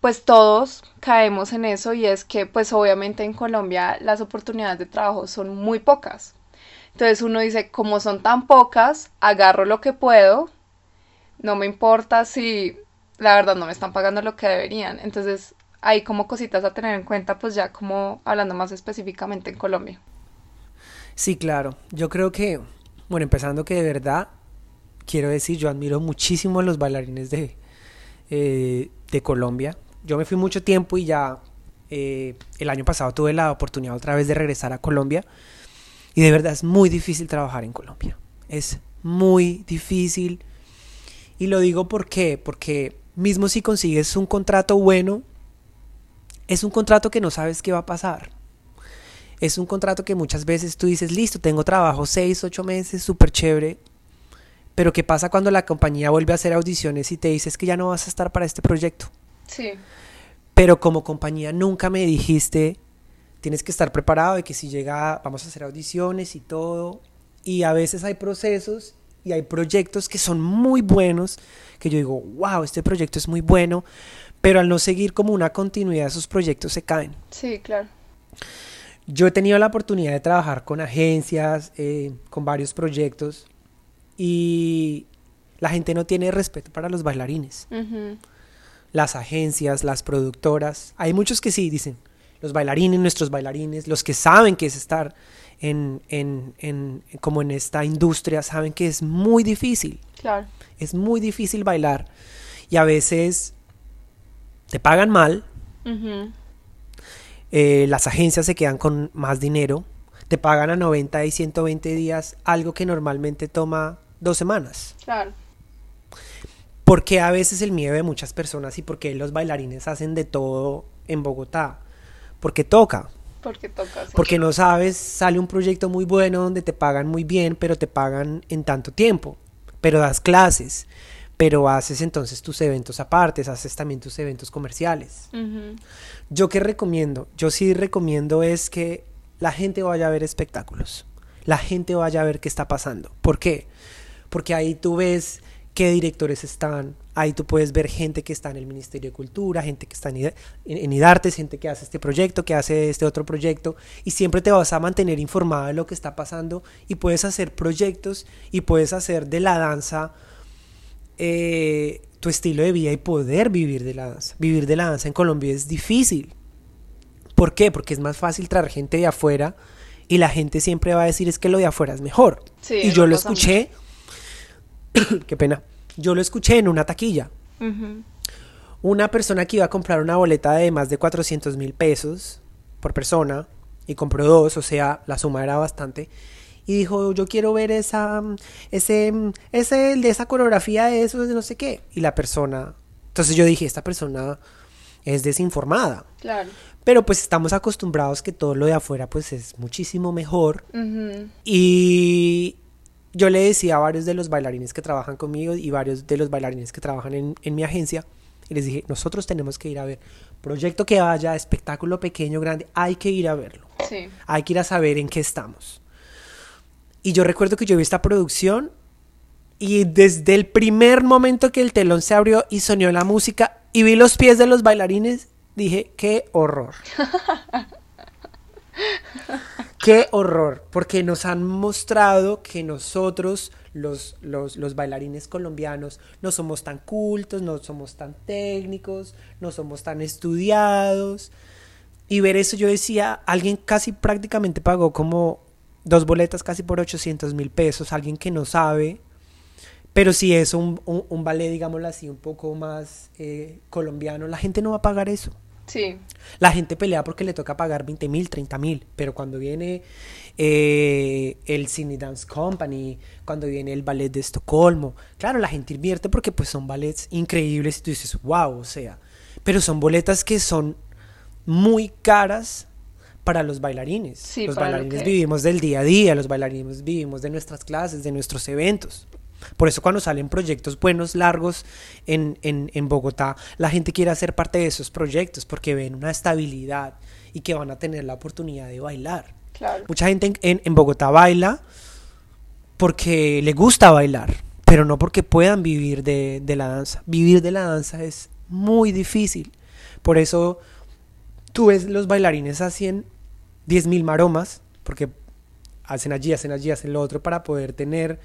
pues todos caemos en eso y es que pues obviamente en Colombia las oportunidades de trabajo son muy pocas. Entonces uno dice, como son tan pocas, agarro lo que puedo, no me importa si la verdad no me están pagando lo que deberían. Entonces hay como cositas a tener en cuenta, pues ya como hablando más específicamente en Colombia. Sí, claro. Yo creo que, bueno, empezando que de verdad, quiero decir, yo admiro muchísimo a los bailarines de, eh, de Colombia yo me fui mucho tiempo y ya eh, el año pasado tuve la oportunidad otra vez de regresar a Colombia. Y de verdad es muy difícil trabajar en Colombia. Es muy difícil. Y lo digo porque, porque mismo si consigues un contrato bueno, es un contrato que no sabes qué va a pasar. Es un contrato que muchas veces tú dices, listo, tengo trabajo seis, ocho meses, súper chévere. Pero ¿qué pasa cuando la compañía vuelve a hacer audiciones y te dices que ya no vas a estar para este proyecto? Sí. Pero como compañía nunca me dijiste, tienes que estar preparado de que si llega, vamos a hacer audiciones y todo. Y a veces hay procesos y hay proyectos que son muy buenos, que yo digo, wow, este proyecto es muy bueno, pero al no seguir como una continuidad, esos proyectos se caen. Sí, claro. Yo he tenido la oportunidad de trabajar con agencias, eh, con varios proyectos, y la gente no tiene respeto para los bailarines las agencias, las productoras. Hay muchos que sí, dicen, los bailarines, nuestros bailarines, los que saben que es estar en, en, en, como en esta industria, saben que es muy difícil. Claro. Es muy difícil bailar. Y a veces te pagan mal. Eh, las agencias se quedan con más dinero. Te pagan a 90 y 120 días algo que normalmente toma dos semanas. Claro. Porque a veces el miedo de muchas personas y porque los bailarines hacen de todo en Bogotá? Porque toca. Porque toca. Porque no sabes, sale un proyecto muy bueno donde te pagan muy bien, pero te pagan en tanto tiempo. Pero das clases, pero haces entonces tus eventos aparte, haces también tus eventos comerciales. Yo qué recomiendo, yo sí recomiendo es que la gente vaya a ver espectáculos, la gente vaya a ver qué está pasando. ¿Por qué? Porque ahí tú ves qué directores están. Ahí tú puedes ver gente que está en el Ministerio de Cultura, gente que está en, en, IDARTES, gente que hace este proyecto, que hace este otro proyecto, y siempre te vas a mantener informado de lo que está pasando y puedes hacer proyectos y puedes hacer de la danza eh, tu estilo de vida y poder vivir de la danza. Vivir de la danza en Colombia es difícil. ¿Por qué? Porque es más fácil traer gente de afuera y la gente siempre va a decir es que lo de afuera es mejor. y yo lo escuché. qué pena, yo lo escuché en una taquilla. Una persona que iba a comprar una boleta de más de 400 mil pesos por persona y compró dos, o sea, la suma era bastante. Y dijo, yo quiero ver esa, ese, ese, de esa coreografía de eso, de no sé qué. Y la persona, entonces yo dije, esta persona es desinformada. Claro. Pero pues estamos acostumbrados que todo lo de afuera pues es muchísimo mejor. Y yo le decía a varios de los bailarines que trabajan conmigo y varios de los bailarines que trabajan en, mi agencia, Y les dije, nosotros tenemos que ir a ver. Proyecto que vaya, espectáculo pequeño, grande, hay que ir a verlo. Sí. Hay que ir a saber en qué estamos. Y yo recuerdo que yo vi esta producción y desde el primer momento que el telón se abrió y sonó la música y vi los pies de los bailarines, dije, qué horror. qué horror, porque nos han mostrado que nosotros, los, los, los, bailarines colombianos, no somos tan cultos, no somos tan técnicos, no somos tan estudiados. Y ver eso yo decía, alguien casi prácticamente pagó como dos boletas casi por 800 mil pesos, alguien que no sabe pero si es un, un, ballet, digámoslo así, un poco más eh, colombiano, la gente no va a pagar eso. Sí. La gente pelea porque le toca pagar 20 mil, 30 mil, pero cuando viene eh, el Cine Dance Company, cuando viene el ballet de Estocolmo, claro, la gente invierte porque pues son ballets increíbles y tú dices, wow, o sea, pero son boletas que son muy caras para los bailarines. Sí, los bailarines vivimos del día a día, los bailarines vivimos de nuestras clases, de nuestros eventos. Por eso cuando salen proyectos buenos, largos en, en, Bogotá, la gente quiere hacer parte de esos proyectos porque ven una estabilidad y que van a tener la oportunidad de bailar. Mucha gente en, en, Bogotá baila porque le gusta bailar, pero no porque puedan vivir de, de la danza. Vivir de la danza es muy difícil. Por eso tú ves los bailarines hacen 10.000 maromas, porque hacen allí, hacen allí, hacen lo otro para poder tener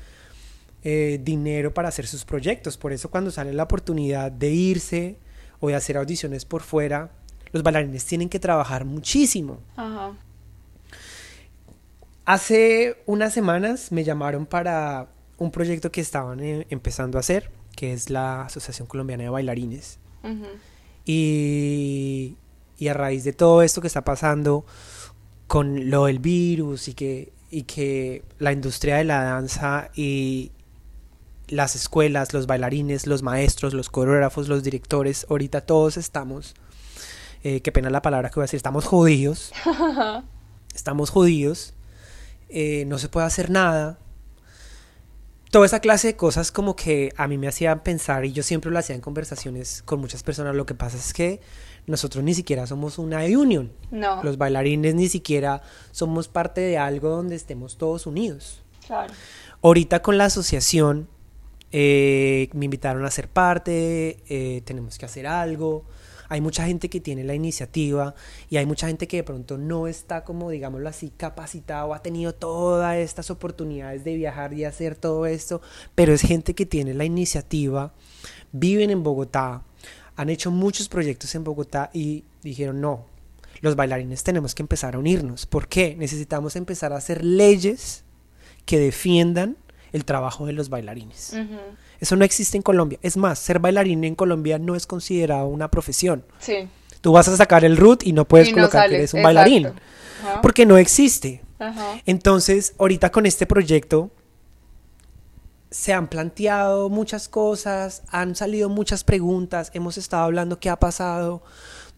eh, dinero para hacer sus proyectos. Por eso cuando sale la oportunidad de irse o de hacer audiciones por fuera, los bailarines tienen que trabajar muchísimo. Hace unas semanas me llamaron para un proyecto que estaban eh, empezando a hacer, que es la Asociación Colombiana de Bailarines. y, y a raíz de todo esto que está pasando con lo del virus y que, y que la industria de la danza y, las escuelas, los bailarines, los maestros, los coreógrafos, los directores, ahorita todos estamos, eh, qué pena la palabra que voy a decir, estamos jodidos, estamos jodidos, eh, no se puede hacer nada. Toda esa clase de cosas como que a mí me hacían pensar y yo siempre lo hacía en conversaciones con muchas personas, lo que pasa es que nosotros ni siquiera somos una union. No. Los bailarines ni siquiera somos parte de algo donde estemos todos unidos. Claro. Ahorita con la asociación eh, me invitaron a ser parte, eh, tenemos que hacer algo. Hay mucha gente que tiene la iniciativa y hay mucha gente que de pronto no está como, digámoslo así, capacitado, ha tenido todas estas oportunidades de viajar y hacer todo esto, pero es gente que tiene la iniciativa, viven en Bogotá, han hecho muchos proyectos en Bogotá y dijeron, no, los bailarines tenemos que empezar a unirnos. ¿Por qué? Necesitamos empezar a hacer leyes que defiendan el trabajo de los bailarines. Eso no existe en Colombia. Es más, ser bailarín en Colombia no es considerado una profesión. Sí. Tú vas a sacar el root y no puedes colocar que eres un bailarín. Porque no existe. Entonces, ahorita con este proyecto se han planteado muchas cosas, han salido muchas preguntas, hemos estado hablando qué ha pasado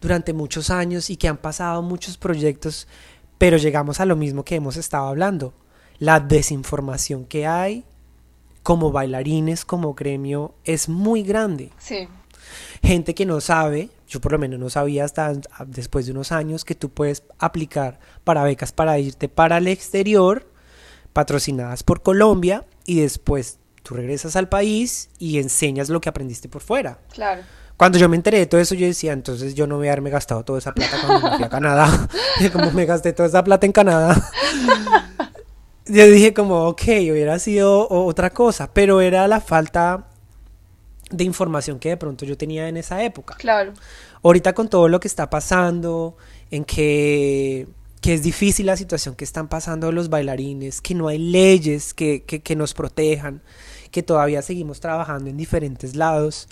durante muchos años y que han pasado muchos proyectos, pero llegamos a lo mismo que hemos estado hablando la desinformación que hay como bailarines, como gremio, es muy grande. Sí. Gente que no sabe, yo por lo menos no sabía hasta después de unos años que tú puedes aplicar para becas para irte para el exterior, patrocinadas por Colombia, y después tú regresas al país y enseñas lo que aprendiste por fuera. Claro. Cuando yo me enteré de todo eso, yo decía, entonces yo no voy a haberme gastado toda esa plata cuando me fui a Canadá. como me gasté toda esa plata en Canadá yo dije como, ok, hubiera sido otra cosa, pero era la falta de información que de pronto yo tenía en esa época. Claro. Ahorita con todo lo que está pasando, en que, que es difícil la situación que están pasando los bailarines, que no hay leyes que, que, que nos protejan, que todavía seguimos trabajando en diferentes lados,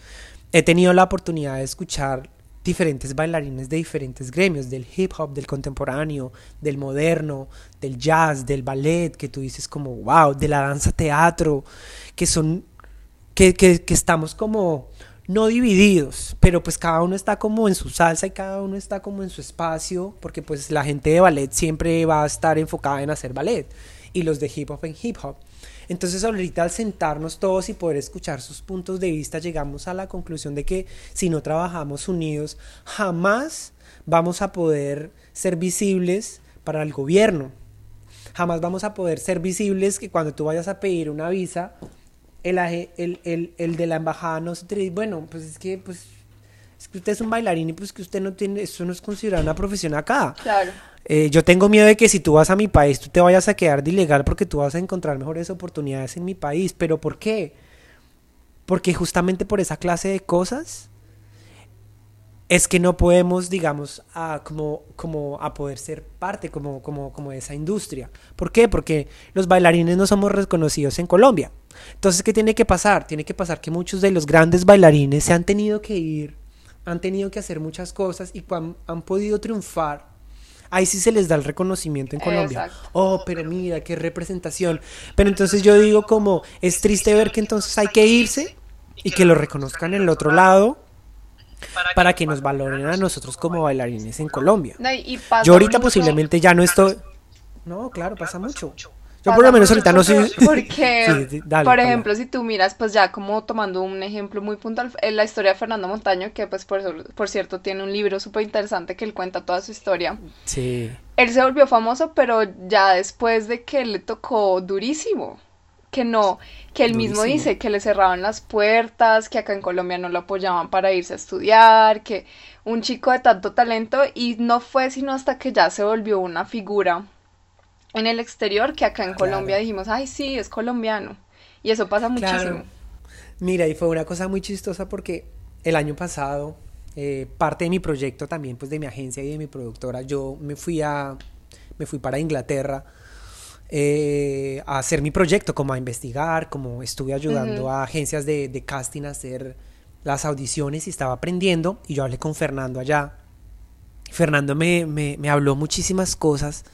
he tenido la oportunidad de escuchar diferentes bailarines de diferentes gremios, del hip hop, del contemporáneo, del moderno, del jazz, del ballet, que tú dices como, wow, de la danza teatro, que son, que, que, que estamos como no divididos, pero pues cada uno está como en su salsa y cada uno está como en su espacio, porque pues la gente de ballet siempre va a estar enfocada en hacer ballet y los de hip hop en hip hop. Entonces ahorita al sentarnos todos y poder escuchar sus puntos de vista, llegamos a la conclusión de que si no trabajamos unidos, jamás vamos a poder ser visibles para el gobierno. Jamás vamos a poder ser visibles que cuando tú vayas a pedir una visa, el, el, de la embajada no te dice, bueno, pues es que pues es que usted es un bailarín y pues que usted no tiene, eso no es considerado una profesión acá. Claro. Eh, yo tengo miedo de que si tú vas a mi país, tú te vayas a quedar de ilegal porque tú vas a encontrar mejores oportunidades en mi país. ¿Pero por qué? Porque justamente por esa clase de cosas es que no podemos, digamos, a, como, como a poder ser parte como, como, como de esa industria. ¿Por qué? Porque los bailarines no somos reconocidos en Colombia. Entonces, ¿qué tiene que pasar? Tiene que pasar que muchos de los grandes bailarines se han tenido que ir, han tenido que hacer muchas cosas y han, han podido triunfar ahí sí se les da el reconocimiento en Colombia. Oh, pero mira, qué representación. Pero entonces yo digo como, es triste ver que entonces hay que irse y que lo reconozcan en el otro lado para que nos valoren a nosotros como bailarines en Colombia. yo ahorita posiblemente ya no estoy... No, claro, pasa mucho. Yo por lo menos ahorita no soy... Porque, por ejemplo, si tú miras, pues ya como tomando un ejemplo muy puntual, en la historia de Fernando Montaño, que pues por, por cierto tiene un libro súper interesante que él cuenta toda su historia. Sí. Él se volvió famoso, pero ya después de que le tocó durísimo. Que no, que él mismo dice que le cerraban las puertas, que acá en Colombia no lo apoyaban para irse a estudiar, que un chico de tanto talento y no fue sino hasta que ya se volvió una figura en el exterior que acá en Colombia dijimos, ay, sí, es colombiano. Y eso pasa muchísimo. Mira, y fue una cosa muy chistosa porque el año pasado, eh, parte de mi proyecto también, pues de mi agencia y de mi productora, yo me fui a, me fui para Inglaterra eh, a hacer mi proyecto, como a investigar, como estuve ayudando a agencias de, de casting a hacer las audiciones y estaba aprendiendo y yo hablé con Fernando allá. Fernando me, me, me habló muchísimas cosas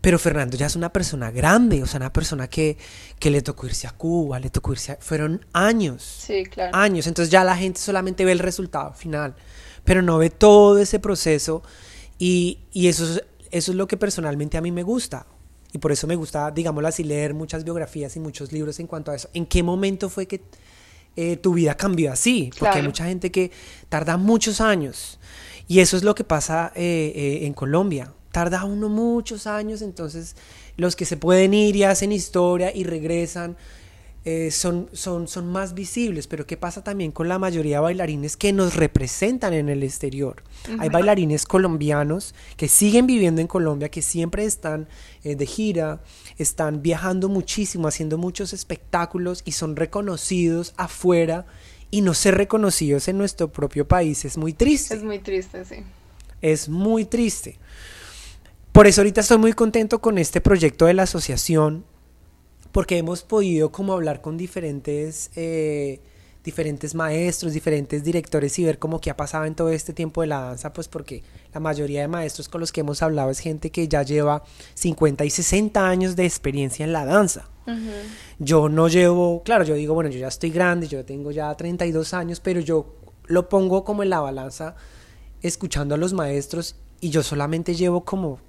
pero Fernando ya es una persona grande, o sea, una persona que, que le tocó irse a Cuba, le tocó irse a... Fueron años. Sí, claro. Años. Entonces ya la gente solamente ve el resultado final, pero no ve todo ese proceso y, y eso, es, eso es lo que personalmente a mí me gusta. Y por eso me gusta, digámoslo así, leer muchas biografías y muchos libros en cuanto a eso. ¿En qué momento fue que eh, tu vida cambió así? Porque hay mucha gente que tarda muchos años. Y eso es lo que pasa eh, eh, en Colombia tarda uno muchos años, entonces los que se pueden ir y hacen historia y regresan eh, son, son, son más visibles, pero ¿qué pasa también con la mayoría de bailarines que nos representan en el exterior? Hay bailarines colombianos que siguen viviendo en Colombia, que siempre están eh, de gira, están viajando muchísimo, haciendo muchos espectáculos y son reconocidos afuera y no ser reconocidos en nuestro propio país es muy triste. Es muy triste, sí. Es muy triste. Por eso ahorita estoy muy contento con este proyecto de la asociación, porque hemos podido como hablar con diferentes, eh, diferentes maestros, diferentes directores y ver cómo qué ha pasado en todo este tiempo de la danza, pues porque la mayoría de maestros con los que hemos hablado es gente que ya lleva 50 y 60 años de experiencia en la danza. Yo no llevo, claro, yo digo, bueno, yo ya estoy grande, yo tengo ya 32 años, pero yo lo pongo como en la balanza escuchando a los maestros y yo solamente llevo como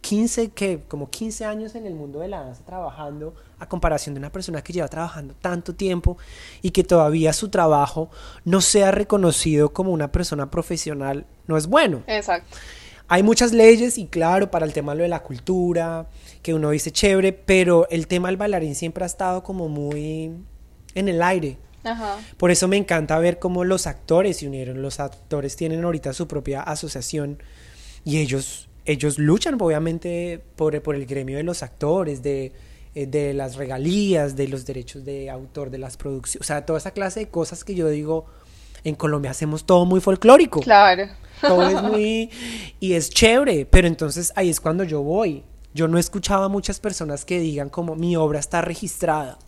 15, que como 15 años en el mundo de la danza trabajando, a comparación de una persona que lleva trabajando tanto tiempo y que todavía su trabajo no sea reconocido como una persona profesional, no es bueno. Exacto. Hay muchas leyes y claro, para el tema de la cultura, que uno dice chévere, pero el tema del bailarín siempre ha estado como muy en el aire. Ajá. Por eso me encanta ver cómo los actores se unieron. Los actores tienen ahorita su propia asociación y ellos ellos luchan obviamente por, por el gremio de los actores, de, eh, de las regalías, de los derechos de autor, de las producciones, o sea, toda esa clase de cosas que yo digo, en Colombia hacemos todo muy folclórico. Claro. Todo es muy... y es chévere, pero entonces ahí es cuando yo voy. Yo no escuchaba a muchas personas que digan como mi obra está registrada.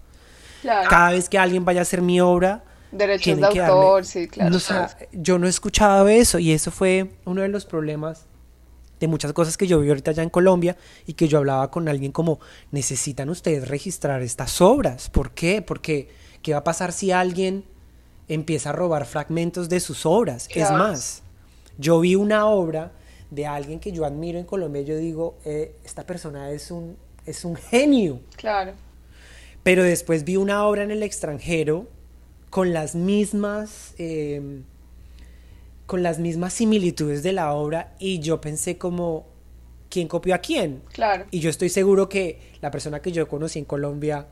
Claro. Cada vez que alguien vaya a hacer mi obra... Derechos de autor, sí, claro. O sea, yo no he escuchado eso y eso fue uno de los problemas de muchas cosas que yo vi ahorita ya en Colombia y que yo hablaba con alguien como, necesitan ustedes registrar estas obras. ¿Por qué? Porque, ¿qué va a pasar si alguien empieza a robar fragmentos de sus obras? Es más, yo vi una obra de alguien que yo admiro en Colombia y yo digo, eh, esta persona es un, es un genio. Claro. Pero después vi una obra en el extranjero con las mismas... Em, con las mismas similitudes de la obra y yo pensé como, ¿quién copió a quién? Claro. Y yo estoy seguro que la persona que yo conocí en Colombia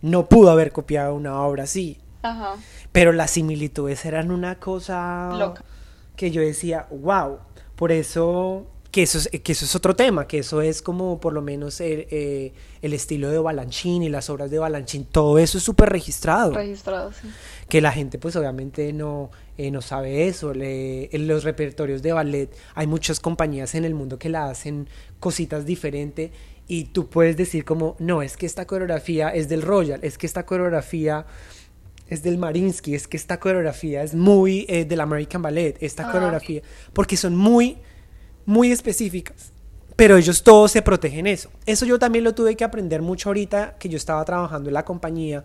no pudo haber copiado una obra así. Ajá. Pero las similitudes eran una cosa Loca. que yo decía, wow, por eso que eso, es, que eso es otro tema, que eso es como por lo menos el, eh, el estilo de Balanchín y las obras de Balanchín, todo eso es súper registrado. Registrado, sí. Que la gente pues obviamente no, eh, no sabe eso. en los repertorios de ballet hay muchas compañías en el mundo que la hacen cositas diferentes y tú puedes decir como, no, es que esta coreografía es del Royal, es que esta coreografía es del Marinsky, es que esta coreografía es muy eh, del American Ballet, esta ah. coreografía, porque son muy muy específicas. Pero ellos todos se protegen eso. Eso yo también lo tuve que aprender mucho ahorita que yo estaba trabajando en la compañía,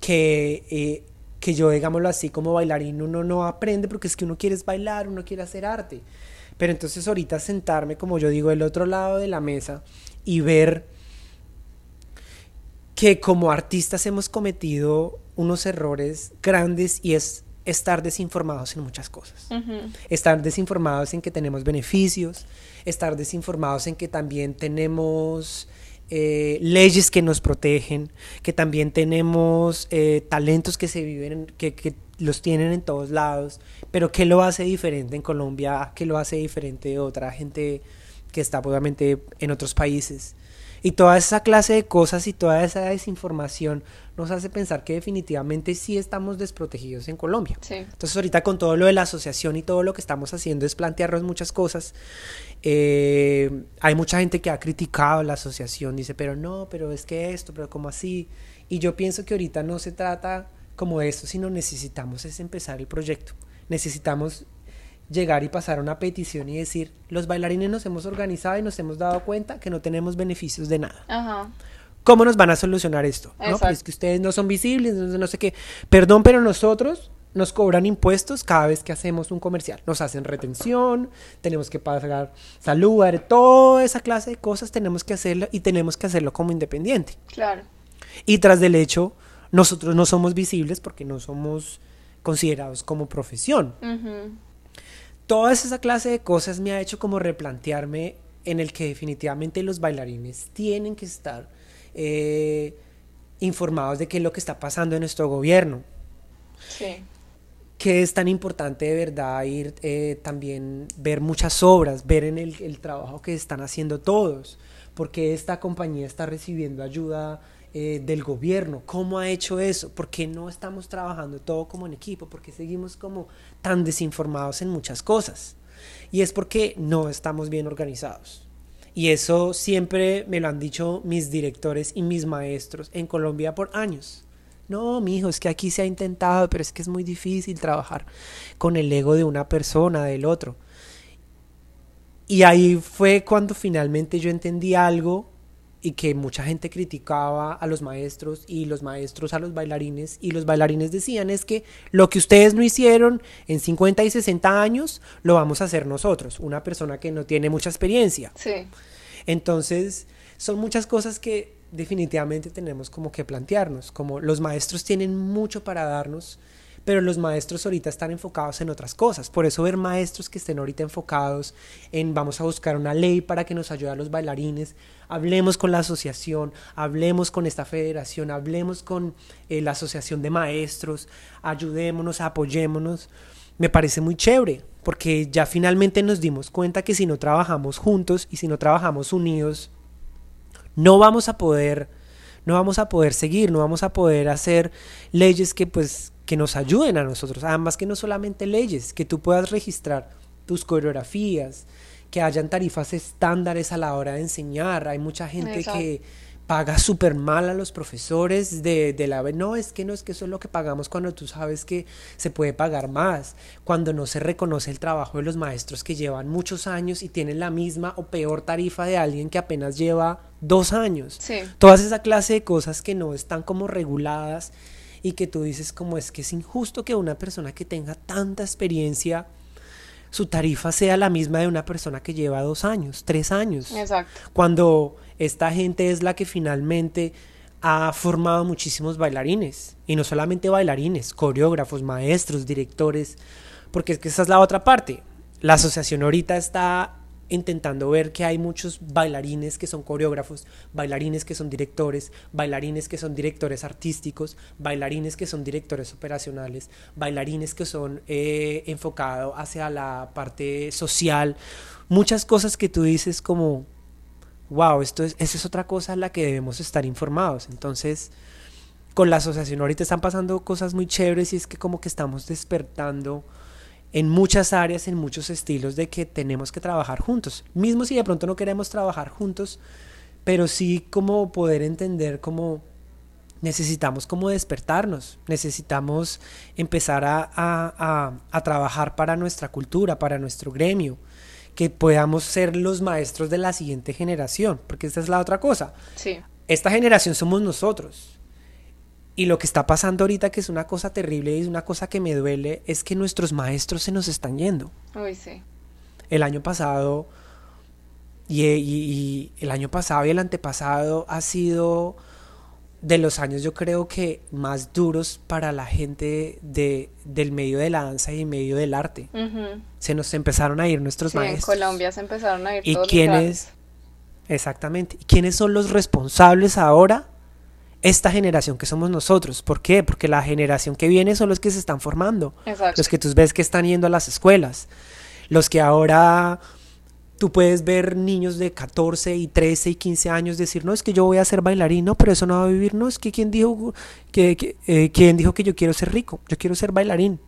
que, eh, que yo, digámoslo así, como bailarín uno no aprende porque es que uno quiere bailar, uno quiere hacer arte. Pero entonces ahorita sentarme, como yo digo, del otro lado de la mesa y ver que como artistas hemos cometido unos errores grandes y es estar desinformados en muchas cosas. Estar desinformados en que tenemos beneficios, estar desinformados en que también tenemos eh, leyes que nos protegen, que también tenemos eh, talentos que se viven, que, que, los tienen en todos lados, pero ¿qué lo hace diferente en Colombia? ¿Qué lo hace diferente de otra gente que está obviamente en otros países? Y toda esa clase de cosas y toda esa desinformación nos hace pensar que definitivamente sí estamos desprotegidos en Colombia. Entonces ahorita con todo lo de la asociación y todo lo que estamos haciendo es plantearnos muchas cosas. Eh, hay mucha gente que ha criticado la asociación, dice, pero no, pero es que esto, pero como así. Y yo pienso que ahorita no se trata como de esto, sino necesitamos es empezar el proyecto. Necesitamos llegar y pasar una petición y decir, los bailarines nos hemos organizado y nos hemos dado cuenta que no tenemos beneficios de nada. ¿Cómo nos van a solucionar esto? ¿No? Pues es que ustedes no son visibles, no sé qué. Perdón, pero nosotros nos cobran impuestos cada vez que hacemos un comercial. Nos hacen retención, tenemos que pagar salud, toda esa clase de cosas tenemos que hacerlo y tenemos que hacerlo como independiente. Claro. Y tras del hecho, nosotros no somos visibles porque no somos considerados como profesión toda esa clase de cosas me ha hecho como replantearme en el que definitivamente los bailarines tienen que estar eh, informados de qué es lo que está pasando en nuestro gobierno. Sí. Que es tan importante de verdad ir eh, también ver muchas obras, ver en el, el trabajo que están haciendo todos, porque esta compañía está recibiendo ayuda eh, del gobierno, cómo ha hecho eso, por qué no estamos trabajando todo como en equipo, por qué seguimos como tan desinformados en muchas cosas. Y es porque no estamos bien organizados. Y eso siempre me lo han dicho mis directores y mis maestros en Colombia por años. No, mi hijo, es que aquí se ha intentado, pero es que es muy difícil trabajar con el ego de una persona, del otro. Y ahí fue cuando finalmente yo entendí algo y que mucha gente criticaba a los maestros y los maestros a los bailarines y los bailarines decían es que lo que ustedes no hicieron en 50 y 60 años lo vamos a hacer nosotros, una persona que no tiene mucha experiencia. Sí. Entonces, son muchas cosas que definitivamente tenemos como que plantearnos, como los maestros tienen mucho para darnos pero los maestros ahorita están enfocados en otras cosas. Por eso ver maestros que estén ahorita enfocados en vamos a buscar una ley para que nos ayude a los bailarines, hablemos con la asociación, hablemos con esta federación, hablemos con eh, la asociación de maestros, ayudémonos, apoyémonos. Me parece muy chévere, porque ya finalmente nos dimos cuenta que si no trabajamos juntos y si no trabajamos unidos, no vamos a poder no vamos a poder seguir, no vamos a poder hacer leyes que pues que nos ayuden a nosotros, además que no solamente leyes, que tú puedas registrar tus coreografías, que hayan tarifas estándares a la hora de enseñar. Hay mucha gente que paga súper mal a los profesores de, de, la... No, es que no, es que eso es lo que pagamos cuando tú sabes que se puede pagar más, cuando no se reconoce el trabajo de los maestros que llevan muchos años y tienen la misma o peor tarifa de alguien que apenas lleva dos años. Sí. Todas esa clase de cosas que no están como reguladas y que tú dices como es que es injusto que una persona que tenga tanta experiencia su tarifa sea la misma de una persona que lleva dos años, tres años. Exacto. Cuando esta gente es la que finalmente ha formado muchísimos bailarines. Y no solamente bailarines, coreógrafos, maestros, directores. Porque es que esa es la otra parte. La asociación ahorita está intentando ver que hay muchos bailarines que son coreógrafos, bailarines que son directores, bailarines que son directores artísticos, bailarines que son directores operacionales, bailarines que son eh, enfocados hacia la parte social, muchas cosas que tú dices como, wow, esto es, esa es otra cosa en la que debemos estar informados. Entonces, con la asociación ahorita están pasando cosas muy chéveres y es que como que estamos despertando en muchas áreas, en muchos estilos de que tenemos que trabajar juntos. Mismo si de pronto no queremos trabajar juntos, pero sí como poder entender cómo necesitamos como despertarnos, necesitamos empezar a, a, a, trabajar para nuestra cultura, para nuestro gremio, que podamos ser los maestros de la siguiente generación, porque esta es la otra cosa. Sí. Esta generación somos nosotros. Y lo que está pasando ahorita, que es una cosa terrible y es una cosa que me duele, es que nuestros maestros se nos están yendo. Uy, sí. El año pasado y, el año pasado y el antepasado ha sido de los años yo creo que más duros para la gente de, del medio de la danza y medio del arte. Se nos empezaron a ir nuestros maestros. En Colombia se empezaron a ir. ¿Y quiénes? Exactamente. ¿Y quiénes son los responsables ahora esta generación que somos nosotros. ¿Por qué? Porque la generación que viene son los que se están formando. Los que tú ves que están yendo a las escuelas. Los que ahora tú puedes ver niños de 14 y 13 y 15 años decir, no, es que yo voy a ser bailarín, no, pero eso no va a vivir, no, es que quien dijo que, eh, ¿quién dijo que yo quiero ser rico, yo quiero ser bailarín.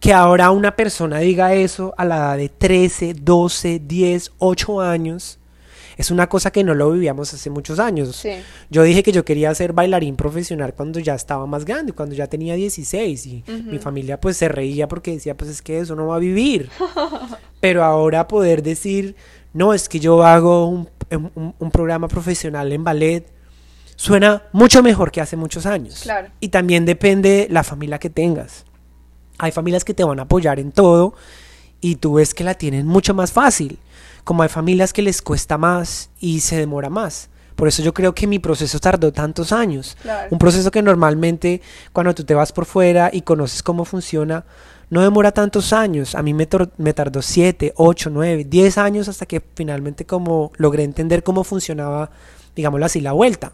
Que ahora una persona diga eso a la edad de 13, 12, 10, 8 años, es una cosa que no lo vivíamos hace muchos años. Yo dije que yo quería ser bailarín profesional cuando ya estaba más grande, cuando ya tenía 16 y mi familia pues se reía porque decía pues es que eso no va a vivir. Pero ahora poder decir, no, es que yo hago un, un, programa profesional en ballet, suena mucho mejor que hace muchos años. Y también depende la familia que tengas. Hay familias que te van a apoyar en todo y tú ves que la tienen mucho más fácil como hay familias que les cuesta más y se demora más. Por eso yo creo que mi proceso tardó tantos años. Un proceso que normalmente cuando tú te vas por fuera y conoces cómo funciona, no demora tantos años. A mí me, me tardó 7, 8, 9, 10 años hasta que finalmente como logré entender cómo funcionaba, digámoslo así, la vuelta.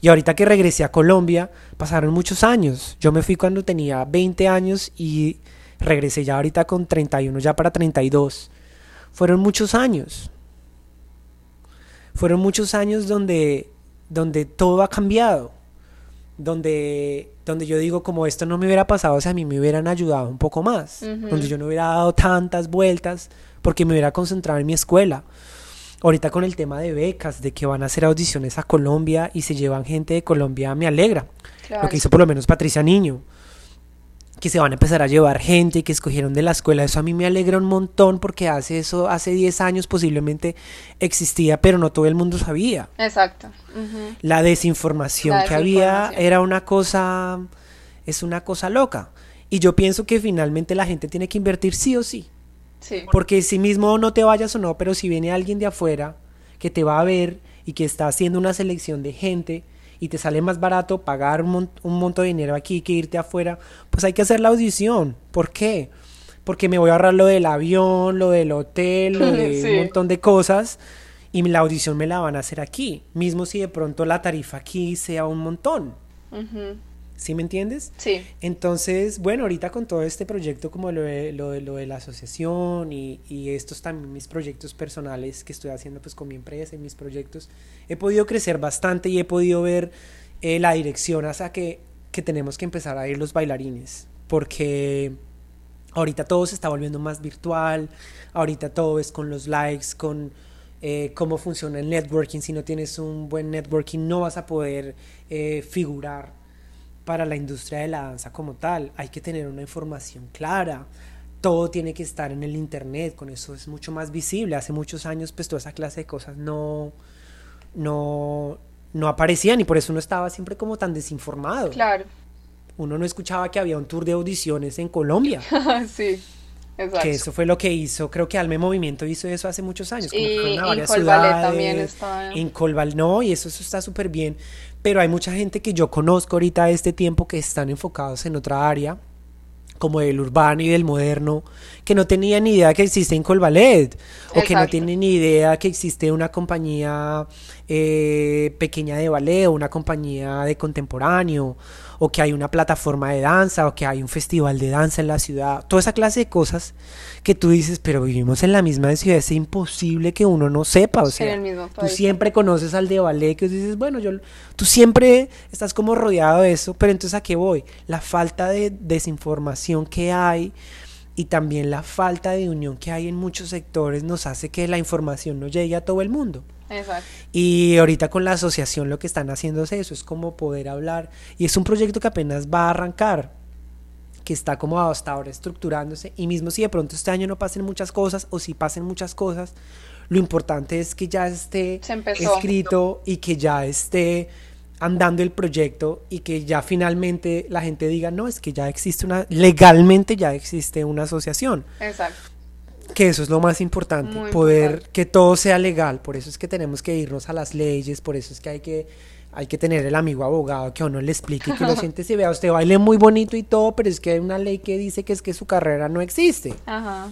Y ahorita que regresé a Colombia, pasaron muchos años. Yo me fui cuando tenía 20 años y regresé ya ahorita con 31, ya para 32. Fueron muchos años. Fueron muchos años donde, donde todo ha cambiado. Donde, donde yo digo, como esto no me hubiera pasado si a mí me hubieran ayudado un poco más. Donde yo no hubiera dado tantas vueltas porque me hubiera concentrado en mi escuela. Ahorita con el tema de becas, de que van a hacer audiciones a Colombia y se llevan gente de Colombia, me alegra. Lo que hizo por lo menos Patricia Niño que se van a empezar a llevar gente que escogieron de la escuela. Eso a mí me alegra un montón porque hace eso, hace 10 años posiblemente existía, pero no todo el mundo sabía. Exacto. La desinformación que había era una cosa, es una cosa loca. Y yo pienso que finalmente la gente tiene que invertir sí o sí. Sí. Porque si mismo no te vayas o no, pero si viene alguien de afuera que te va a ver y que está haciendo una selección de gente, y te sale más barato pagar un, monto de dinero aquí que irte afuera, pues hay que hacer la audición. ¿Por qué? Porque me voy a ahorrar lo del avión, lo del hotel, lo de un montón de cosas y la audición me la van a hacer aquí, mismo si de pronto la tarifa aquí sea un montón. ¿Sí me entiendes? Sí. Entonces, bueno, ahorita con todo este proyecto como lo de, lo de, lo de la asociación y, y, estos también mis proyectos personales que estoy haciendo pues con mi empresa y mis proyectos, he podido crecer bastante y he podido ver eh, la dirección hasta que, que tenemos que empezar a ir los bailarines, porque ahorita todo se está volviendo más virtual, ahorita todo es con los likes, con... Eh, cómo funciona el networking. Si no tienes un buen networking, no vas a poder eh, figurar para la industria de la danza como tal. Hay que tener una información clara. Todo tiene que estar en el internet, con eso es mucho más visible. Hace muchos años, pues toda esa clase de cosas no, no, no aparecían y por eso uno estaba siempre como tan desinformado. Claro. Uno no escuchaba que había un tour de audiciones en Colombia. sí. Exacto. Que eso fue lo que hizo, creo que Alme Movimiento hizo eso hace muchos años. Como y en Colvalet también está. En Colval, no, y eso, eso está súper bien. Pero hay mucha gente que yo conozco ahorita a este tiempo que están enfocados en otra área como del urbano y del moderno, que no tenían ni idea que existe en Colballet, o que no tienen ni idea que existe una compañía eh, pequeña de ballet, o una compañía de contemporáneo, o que hay una plataforma de danza, o que hay un festival de danza en la ciudad, toda esa clase de cosas que tú dices, pero vivimos en la misma ciudad, es imposible que uno no sepa, o sea, tú siempre conoces al de ballet, que dices, bueno, yo, tú siempre estás como rodeado de eso, pero entonces a qué voy? La falta de desinformación que hay y también la falta de unión que hay en muchos sectores nos hace que la información no llegue a todo el mundo. Exacto. Y ahorita con la asociación lo que están haciendo es eso, es como poder hablar. Y es un proyecto que apenas va a arrancar, que está como hasta ahora estructurándose. Y mismo si de pronto este año no pasen muchas cosas o si pasen muchas cosas, lo importante es que ya esté escrito y que ya esté andando el proyecto y que ya finalmente la gente diga, no, es que ya existe una, legalmente ya existe una asociación. Exacto que eso es lo más importante, poder que todo sea legal, por eso es que tenemos que irnos a las leyes, por eso es que hay que hay que tener el amigo abogado que a uno le explique que lo siente si vea usted baile muy bonito y todo, pero es que hay una ley que dice que es que su carrera no existe. Ajá.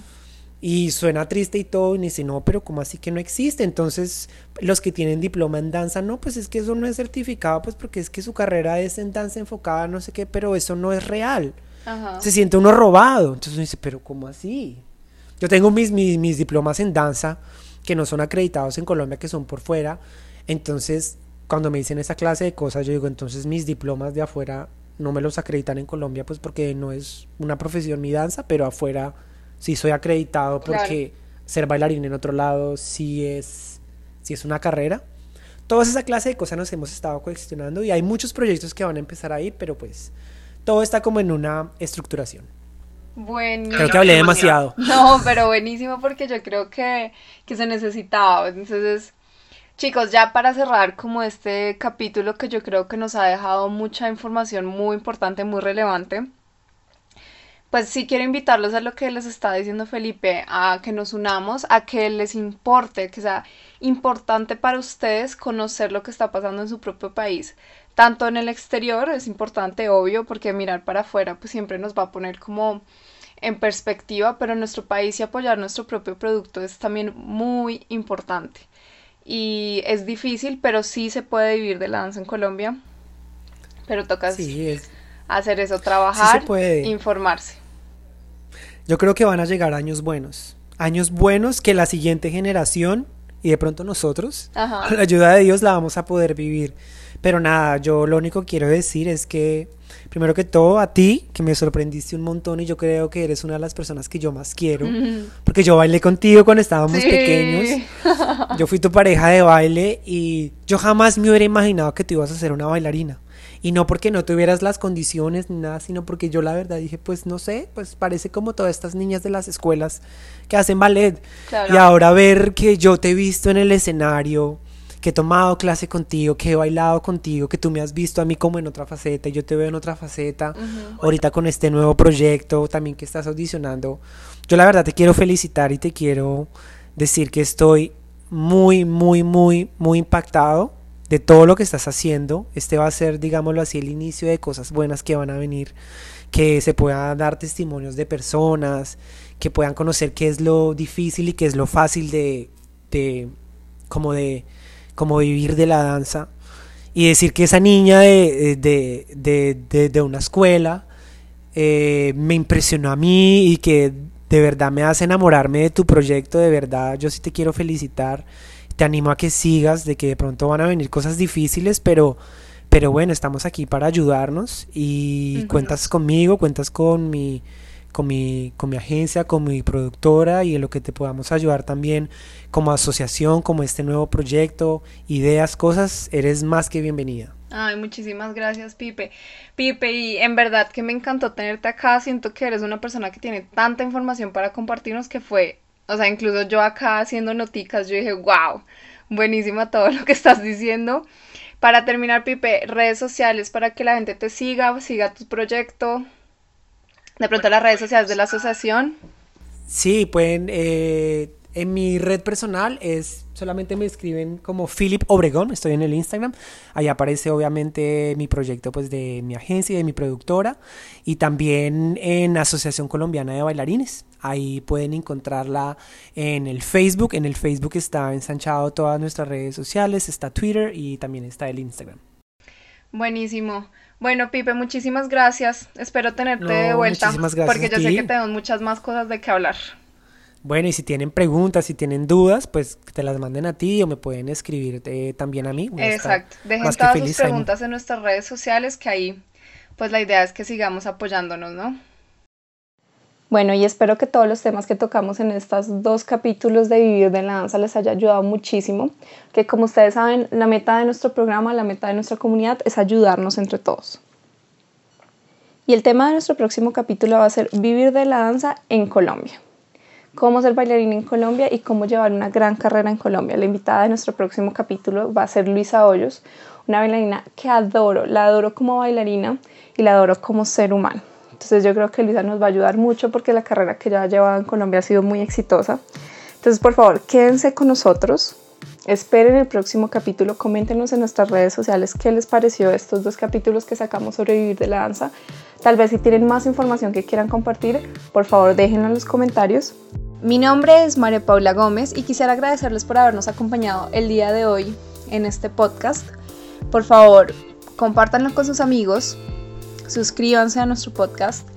Y suena triste y todo, y dice, no, pero ¿cómo así que no existe? Entonces, los que tienen diploma en danza, no, pues es que eso no es certificado, pues porque es que su carrera es en danza enfocada, no sé qué, pero eso no es real. Ajá. Se siente uno robado. Entonces uno dice, pero ¿cómo así? Yo tengo mis, mis, diplomas en danza que no son acreditados en Colombia, que son por fuera. Entonces, cuando me dicen esa clase de cosas, yo digo, entonces mis diplomas de afuera no me los acreditan en Colombia, pues porque no es una profesión mi danza, pero afuera sí soy acreditado porque ser bailarín en otro lado sí es, sí es una carrera. Toda esa clase de cosas nos hemos estado cuestionando y hay muchos proyectos que van a empezar a ir, pero pues todo está como en una estructuración. Buenísimo. Creo que hablé demasiado. No, pero buenísimo porque yo creo que, que se necesitaba. Entonces, chicos, ya para cerrar como este capítulo que yo creo que nos ha dejado mucha información muy importante, muy relevante, pues sí quiero invitarlos a lo que les está diciendo Felipe, a que nos unamos, a que les importe, que sea importante para ustedes conocer lo que está pasando en su propio país. Tanto en el exterior es importante, obvio, porque mirar para afuera pues siempre nos va a poner como en perspectiva, pero en nuestro país y apoyar nuestro propio producto es también muy importante. Y es difícil, pero sí se puede vivir de la danza en Colombia. Pero toca hacer eso, trabajar, informarse. Yo creo que van a llegar años buenos. Años buenos que la siguiente generación y de pronto nosotros, con la ayuda de Dios, la vamos a poder vivir. Pero nada, yo lo único que quiero decir es que primero que todo a ti, que me sorprendiste un montón y yo creo que eres una de las personas que yo más quiero, porque yo bailé contigo cuando estábamos pequeños, yo fui tu pareja de baile y yo jamás me hubiera imaginado que tú ibas a ser una bailarina. Y no porque no tuvieras las condiciones ni nada, sino porque yo la verdad dije, pues no sé, pues parece como todas estas niñas de las escuelas que hacen ballet. Y ahora ver que yo te he visto en el escenario, que he tomado clase contigo, que he bailado contigo, que tú me has visto a mí como en otra faceta y yo te veo en otra faceta, ahorita con este nuevo proyecto también que estás audicionando. Yo la verdad te quiero felicitar y te quiero decir que estoy muy, muy, muy, muy impactado de todo lo que estás haciendo. Este va a ser, digámoslo así, el inicio de cosas buenas que van a venir, que se puedan dar testimonios de personas, que puedan conocer qué es lo difícil y qué es lo fácil de, de como de como vivir de la danza y decir que esa niña de, de, una escuela eh, me impresionó a mí y que de verdad me hace enamorarme de tu proyecto, de verdad yo sí te quiero felicitar, te animo a que sigas, de que de pronto van a venir cosas difíciles, pero, pero bueno, estamos aquí para ayudarnos y cuentas conmigo, cuentas con mi con mi, con mi agencia, con mi productora y en lo que te podamos ayudar también como asociación, como este nuevo proyecto, ideas, cosas, eres más que bienvenida. Ay, muchísimas gracias, Pipe. Pipe, y en verdad que me encantó tenerte acá. Siento que eres una persona que tiene tanta información para compartirnos que fue, o sea, incluso yo acá haciendo noticas, yo dije, wow, buenísima todo lo que estás diciendo. Para terminar, Pipe, redes sociales para que la gente te siga, siga tu proyecto. De pronto las redes sociales de la asociación. Sí, pueden, eh, En mi red personal es solamente me escriben como Philip Obregón, estoy en el Instagram. Ahí aparece obviamente mi proyecto pues de mi agencia y de mi productora y también en Asociación Colombiana de Bailarines. Ahí pueden encontrarla en el Facebook. En el Facebook está ensanchado todas nuestras redes sociales, está Twitter y también está el Instagram. Buenísimo. Bueno, Pipe, muchísimas gracias. Espero tenerte de vuelta. Porque yo sé que tenemos muchas más cosas de qué hablar. Bueno, y si tienen preguntas, si tienen dudas, pues te las manden a ti o me pueden escribir eh, también a mí. Exacto. Dejen todas sus preguntas en nuestras redes sociales, que ahí, pues la idea es que sigamos apoyándonos, ¿no? Bueno, y espero que todos los temas que tocamos en estos dos capítulos de Vivir de la Danza les haya ayudado muchísimo, que como ustedes saben, la meta de nuestro programa, la meta de nuestra comunidad es ayudarnos entre todos. Y el tema de nuestro próximo capítulo va a ser Vivir de la Danza en Colombia cómo ser bailarina en Colombia y cómo llevar una gran carrera en Colombia. La invitada de nuestro próximo capítulo va a ser Luisa Hoyos, una bailarina que adoro, la adoro como bailarina y la adoro como ser humano. Entonces yo creo que Luisa nos va a ayudar mucho porque la carrera que ella ha llevado en Colombia ha sido muy exitosa. Entonces por favor quédense con nosotros, esperen el próximo capítulo, coméntenos en nuestras redes sociales qué les pareció estos dos capítulos que sacamos sobre vivir de la danza. Tal vez si tienen más información que quieran compartir, por favor déjenlo en los comentarios. Mi nombre es María Paula Gómez y quisiera agradecerles por habernos acompañado el día de hoy en este podcast. Por favor, compártanlo con sus amigos, suscríbanse a nuestro podcast.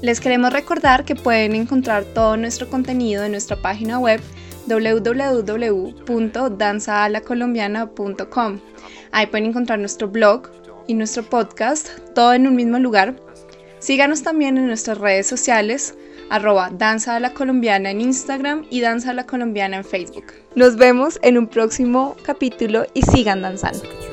Les queremos recordar que pueden encontrar todo nuestro contenido en nuestra página web www.danzaalacolombiana.com. Ahí pueden encontrar nuestro blog y nuestro podcast, todo en un mismo lugar. Síganos también en nuestras redes sociales arroba Danza a la Colombiana en Instagram y Danza a la Colombiana en Facebook. Nos vemos en un próximo capítulo y sigan danzando.